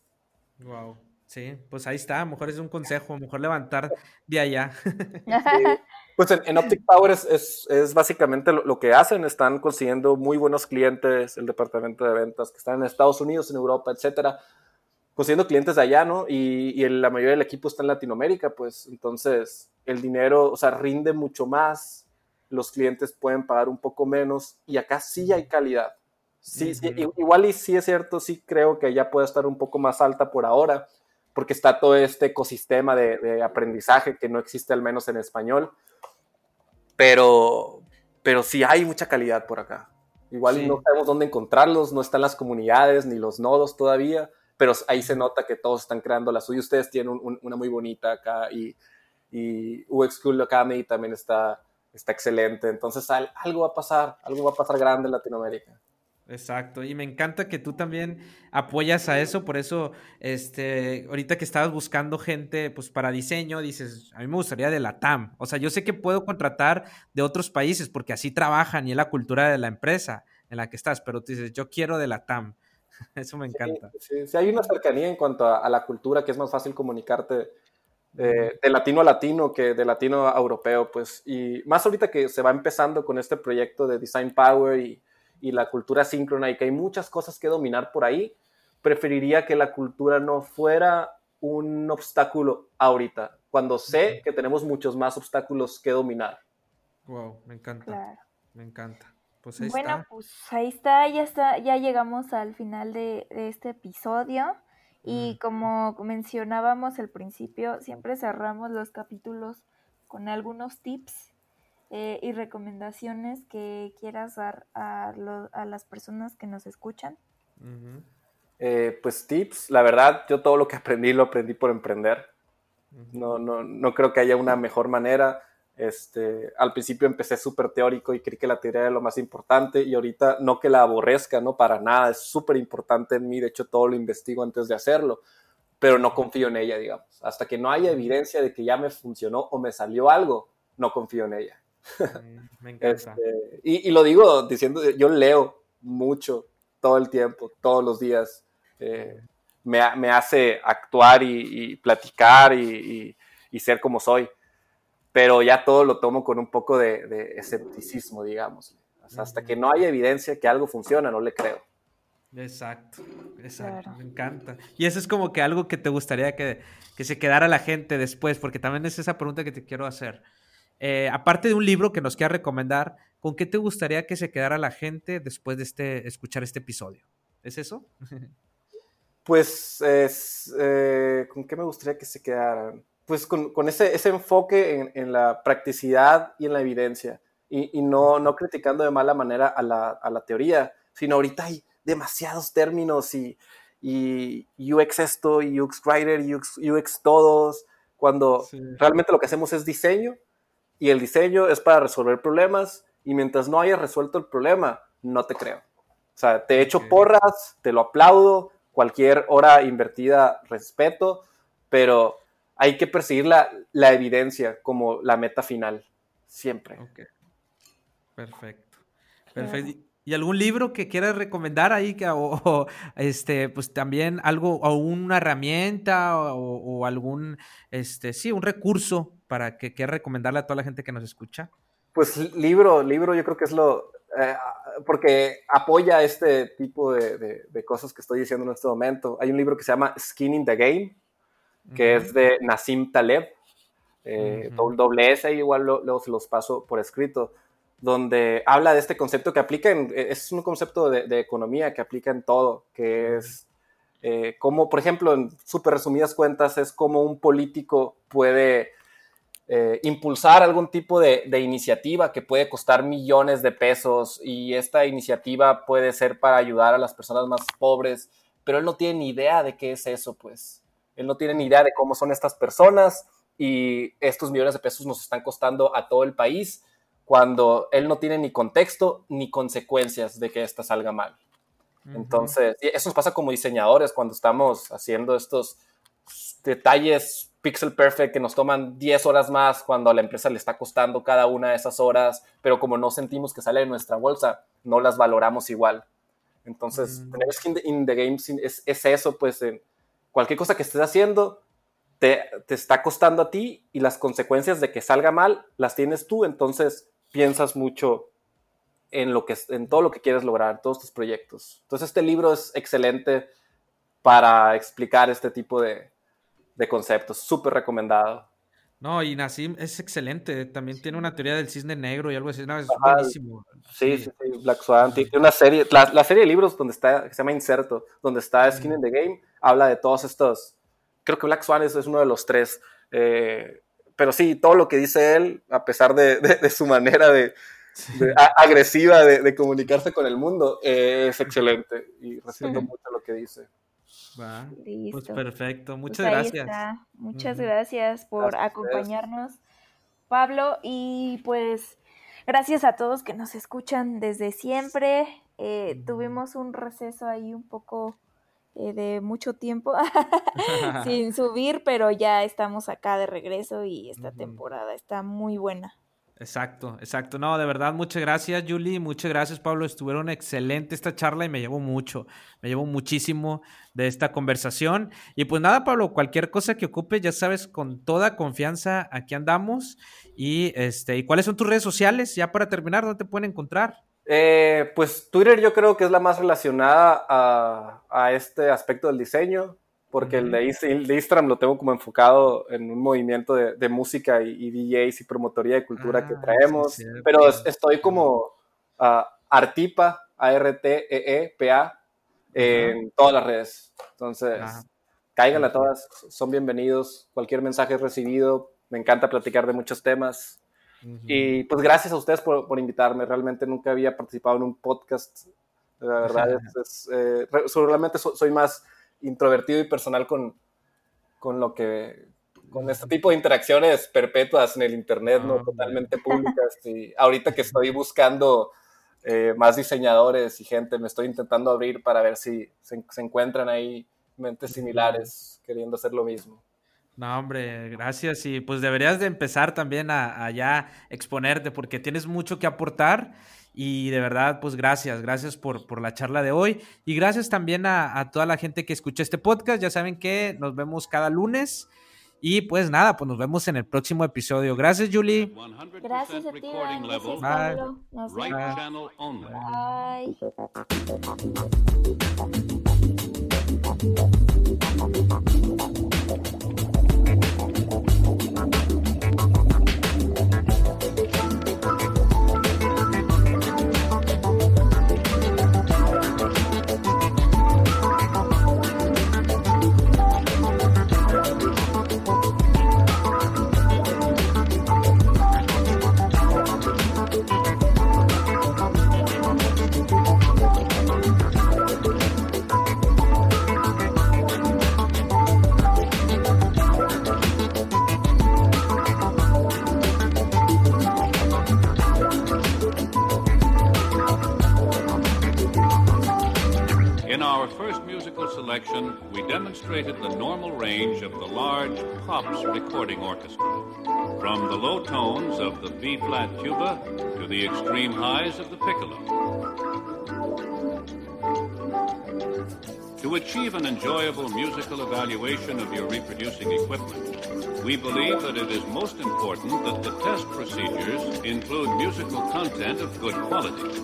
Wow. Sí, pues ahí está, a lo mejor es un consejo, a lo mejor levantar de allá. Pues en, Optic Power es, es, básicamente lo, lo, que hacen, están consiguiendo muy buenos clientes, el departamento de ventas que están en Estados Unidos, en Europa, etcétera, consiguiendo clientes de allá, ¿no? Y, y la mayoría del equipo está en Latinoamérica, pues entonces el dinero, o sea, rinde mucho más, los clientes pueden pagar un poco menos y acá sí hay calidad. Sí, igual y sí es cierto, sí creo que allá puede estar un poco más alta por ahora, porque está todo este ecosistema de, aprendizaje que no existe al menos en español, pero, pero sí hay mucha calidad por acá. Igual y no sabemos dónde encontrarlos, no están las comunidades ni los nodos todavía, pero ahí se nota que todos están creando la suya. Ustedes tienen una muy bonita acá y, y UX School Academy también está, está excelente. Entonces algo va a pasar, algo va a pasar grande en Latinoamérica. Exacto, y me encanta que tú también apoyas a eso, por eso, este, ahorita que estabas buscando gente, pues para diseño, dices, a mí me gustaría de la TAM, o sea, yo sé que puedo contratar de otros países porque así trabajan y es la cultura de la empresa en la que estás, pero tú dices, yo quiero de la TAM, Eso me encanta. Sí, sí, hay una cercanía en cuanto a, la cultura, que es más fácil comunicarte de, latino a latino que de latino a europeo, pues. Y más ahorita que se va empezando con este proyecto de Design Power y, y la cultura síncrona y que hay muchas cosas que dominar por ahí, preferiría que la cultura no fuera un obstáculo ahorita, cuando sé que tenemos muchos más obstáculos que dominar. Wow, me encanta. Me encanta. Pues bueno, pues ahí está, ya está, ya llegamos al final de, este episodio. Y como mencionábamos al principio, siempre cerramos los capítulos con algunos tips. Eh, y recomendaciones que quieras dar a, a las personas que nos escuchan. Eh, pues tips, la verdad, yo todo lo que aprendí lo aprendí por emprender. No, no, no creo que haya una mejor manera. Este, al principio empecé súper teórico y creí que la teoría era lo más importante y ahorita no que la aborrezca, no para nada, es súper importante en mí, de hecho todo lo investigo antes de hacerlo, pero no confío en ella, digamos. Hasta que no haya evidencia de que ya me funcionó o me salió algo, no confío en ella. Me encanta. Este, y, lo digo diciendo, yo leo mucho todo el tiempo, todos los días. Eh, me, me, hace actuar y, platicar y, y, ser como soy. Pero ya todo lo tomo con un poco de, escepticismo, digamos. hasta que no haya evidencia que algo funciona, no le creo. Exacto, exacto, me encanta. Y eso es como que algo que te gustaría que, que, se quedara la gente después, porque también es esa pregunta que te quiero hacer. Eh, aparte de un libro que nos quieras recomendar, ¿con qué te gustaría que se quedara la gente después de este, escuchar este episodio? ¿Es eso? pues, es, eh, ¿con qué me gustaría que se quedaran? Pues con, con ese, ese, enfoque en, en, la practicidad y en la evidencia, y, y no, no, criticando de mala manera a la, a la, teoría, sino ahorita hay demasiados términos y, y UX esto, y UX Writer, UX, UX todos, cuando realmente lo que hacemos es diseño y el diseño es para resolver problemas y mientras no hayas resuelto el problema, no te creo. O sea, te echo porras, te lo aplaudo, cualquier hora invertida respeto, pero hay que perseguir la, la evidencia como la meta final, siempre. Perfecto. Perfecto. ¿Y algún libro que quieras recomendar ahí? Que, o, este, pues también algo, o una herramienta, o, o, algún, este, sí, un recurso para que quieras recomendarle a toda la gente que nos escucha. Pues libro, libro yo creo que es lo, eh, porque apoya este tipo de, de, cosas que estoy diciendo en este momento. Hay un libro que se llama Skin in the Game, que es de Nassim Taleb, eh, doble S, igual luego se los paso por escrito donde habla de este concepto que aplica en, eh, es un concepto de, economía que aplica en todo, que es eh, como, por ejemplo, en súper resumidas cuentas, es como un político puede eh, impulsar algún tipo de, iniciativa que puede costar millones de pesos y esta iniciativa puede ser para ayudar a las personas más pobres, pero él no tiene ni idea de qué es eso, pues. Él no tiene ni idea de cómo son estas personas y estos millones de pesos nos están costando a todo el país cuando él no tiene ni contexto ni consecuencias de que esta salga mal. Entonces, eso nos pasa como diseñadores cuando estamos haciendo estos detalles pixel perfect que nos toman 10 horas más cuando a la empresa le está costando cada una de esas horas, pero como no sentimos que sale de nuestra bolsa, no las valoramos igual. Entonces, tener skin in the game es, es eso, pues cualquier cosa que estés haciendo, te, te, está costando a ti y las consecuencias de que salga mal las tienes tú, entonces piensas mucho en, lo que, en todo lo que quieres lograr, todos tus proyectos. Entonces este libro es excelente para explicar este tipo de, de conceptos, súper recomendado. No, y Nassim es excelente, también tiene una teoría del cisne negro y algo así, no, es buenísimo. Sí, sí, sí, Black Swan, tiene una serie, la, serie de libros donde está, que se llama Inserto, donde está Skin in the Game, habla de todos estos, creo que Black Swan es, es uno de los tres, eh, pero sí, todo lo que dice él, a pesar de, su manera de, agresiva de, comunicarse con el mundo, eh, es excelente y respeto mucho lo que dice. Va, pues perfecto, pues muchas gracias. Muchas gracias por acompañarnos, Pablo, y pues gracias a todos que nos escuchan desde siempre. Eh, tuvimos un receso ahí un poco eh, de mucho tiempo sin subir, pero ya estamos acá de regreso y esta temporada está muy buena. Exacto, exacto. No, de verdad, muchas gracias, Julie. Muchas gracias, Pablo. Estuvieron excelente esta charla y me llevó mucho, me llevó muchísimo de esta conversación. Y pues nada, Pablo, cualquier cosa que ocupe, ya sabes, con toda confianza, aquí andamos. Y este, ¿y cuáles son tus redes sociales? Ya para terminar, ¿dónde te pueden encontrar? Eh, pues Twitter yo creo que es la más relacionada a, este aspecto del diseño, porque el, de, Instagram lo tengo como enfocado en un movimiento de, música y, DJs y promotoría de cultura que ah, traemos, pero estoy como Artipa, A-R-T-E-E-P-A, en todas las redes. Entonces, caigan a todas, son bienvenidos, cualquier mensaje recibido, me encanta platicar de muchos temas. Y pues gracias a ustedes por, por, invitarme. Realmente nunca había participado en un podcast. La verdad, es, eh, realmente soy más introvertido y personal con, con lo que con este tipo de interacciones perpetuas en el internet, no ah, totalmente públicas. Y ahorita que estoy buscando eh, más diseñadores y gente, me estoy intentando abrir para ver si se, se encuentran ahí mentes similares queriendo hacer lo mismo. No, hombre, gracias. Y pues deberías de empezar también a, ya exponerte porque tienes mucho que aportar. Y de verdad, pues gracias, gracias por, por la charla de hoy. Y gracias también a, toda la gente que escucha este podcast. Ya saben que nos vemos cada lunes. Y pues nada, pues nos vemos en el próximo episodio. Gracias, Julie. Gracias a ti, selection, we demonstrated the normal range of the large Pops recording orchestra, from the low tones of the B-flat tuba to the extreme highs of the piccolo. To achieve an enjoyable musical evaluation of your reproducing equipment, we believe that it is most important that the test procedures include musical content of good quality.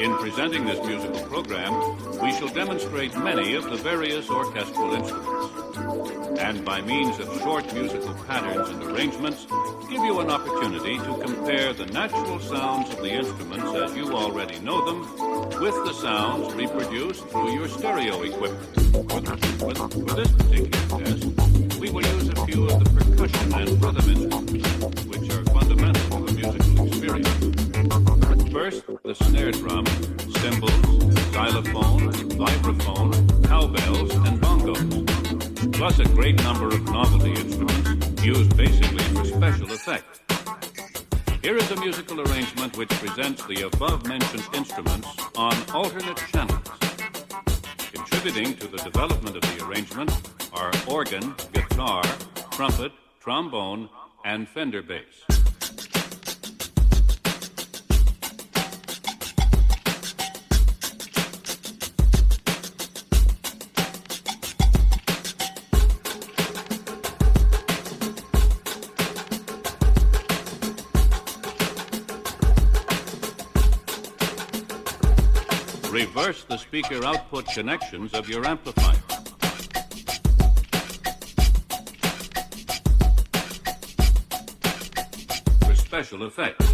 In presenting this musical program, we shall demonstrate many of the various orchestral instruments, and by means of short musical patterns and arrangements, give you an opportunity to compare the natural sounds of the instruments as you already know them with the sounds reproduced through your stereo equipment. For, this plus a great number of novelty instruments used basically for special effect. Here is a musical arrangement which presents the above-mentioned instruments on alternate channels. Contributing to the development of the arrangement are organ, guitar, trumpet, trombone, and fender bass. Reverse the speaker output connections of your amplifier. For special effects.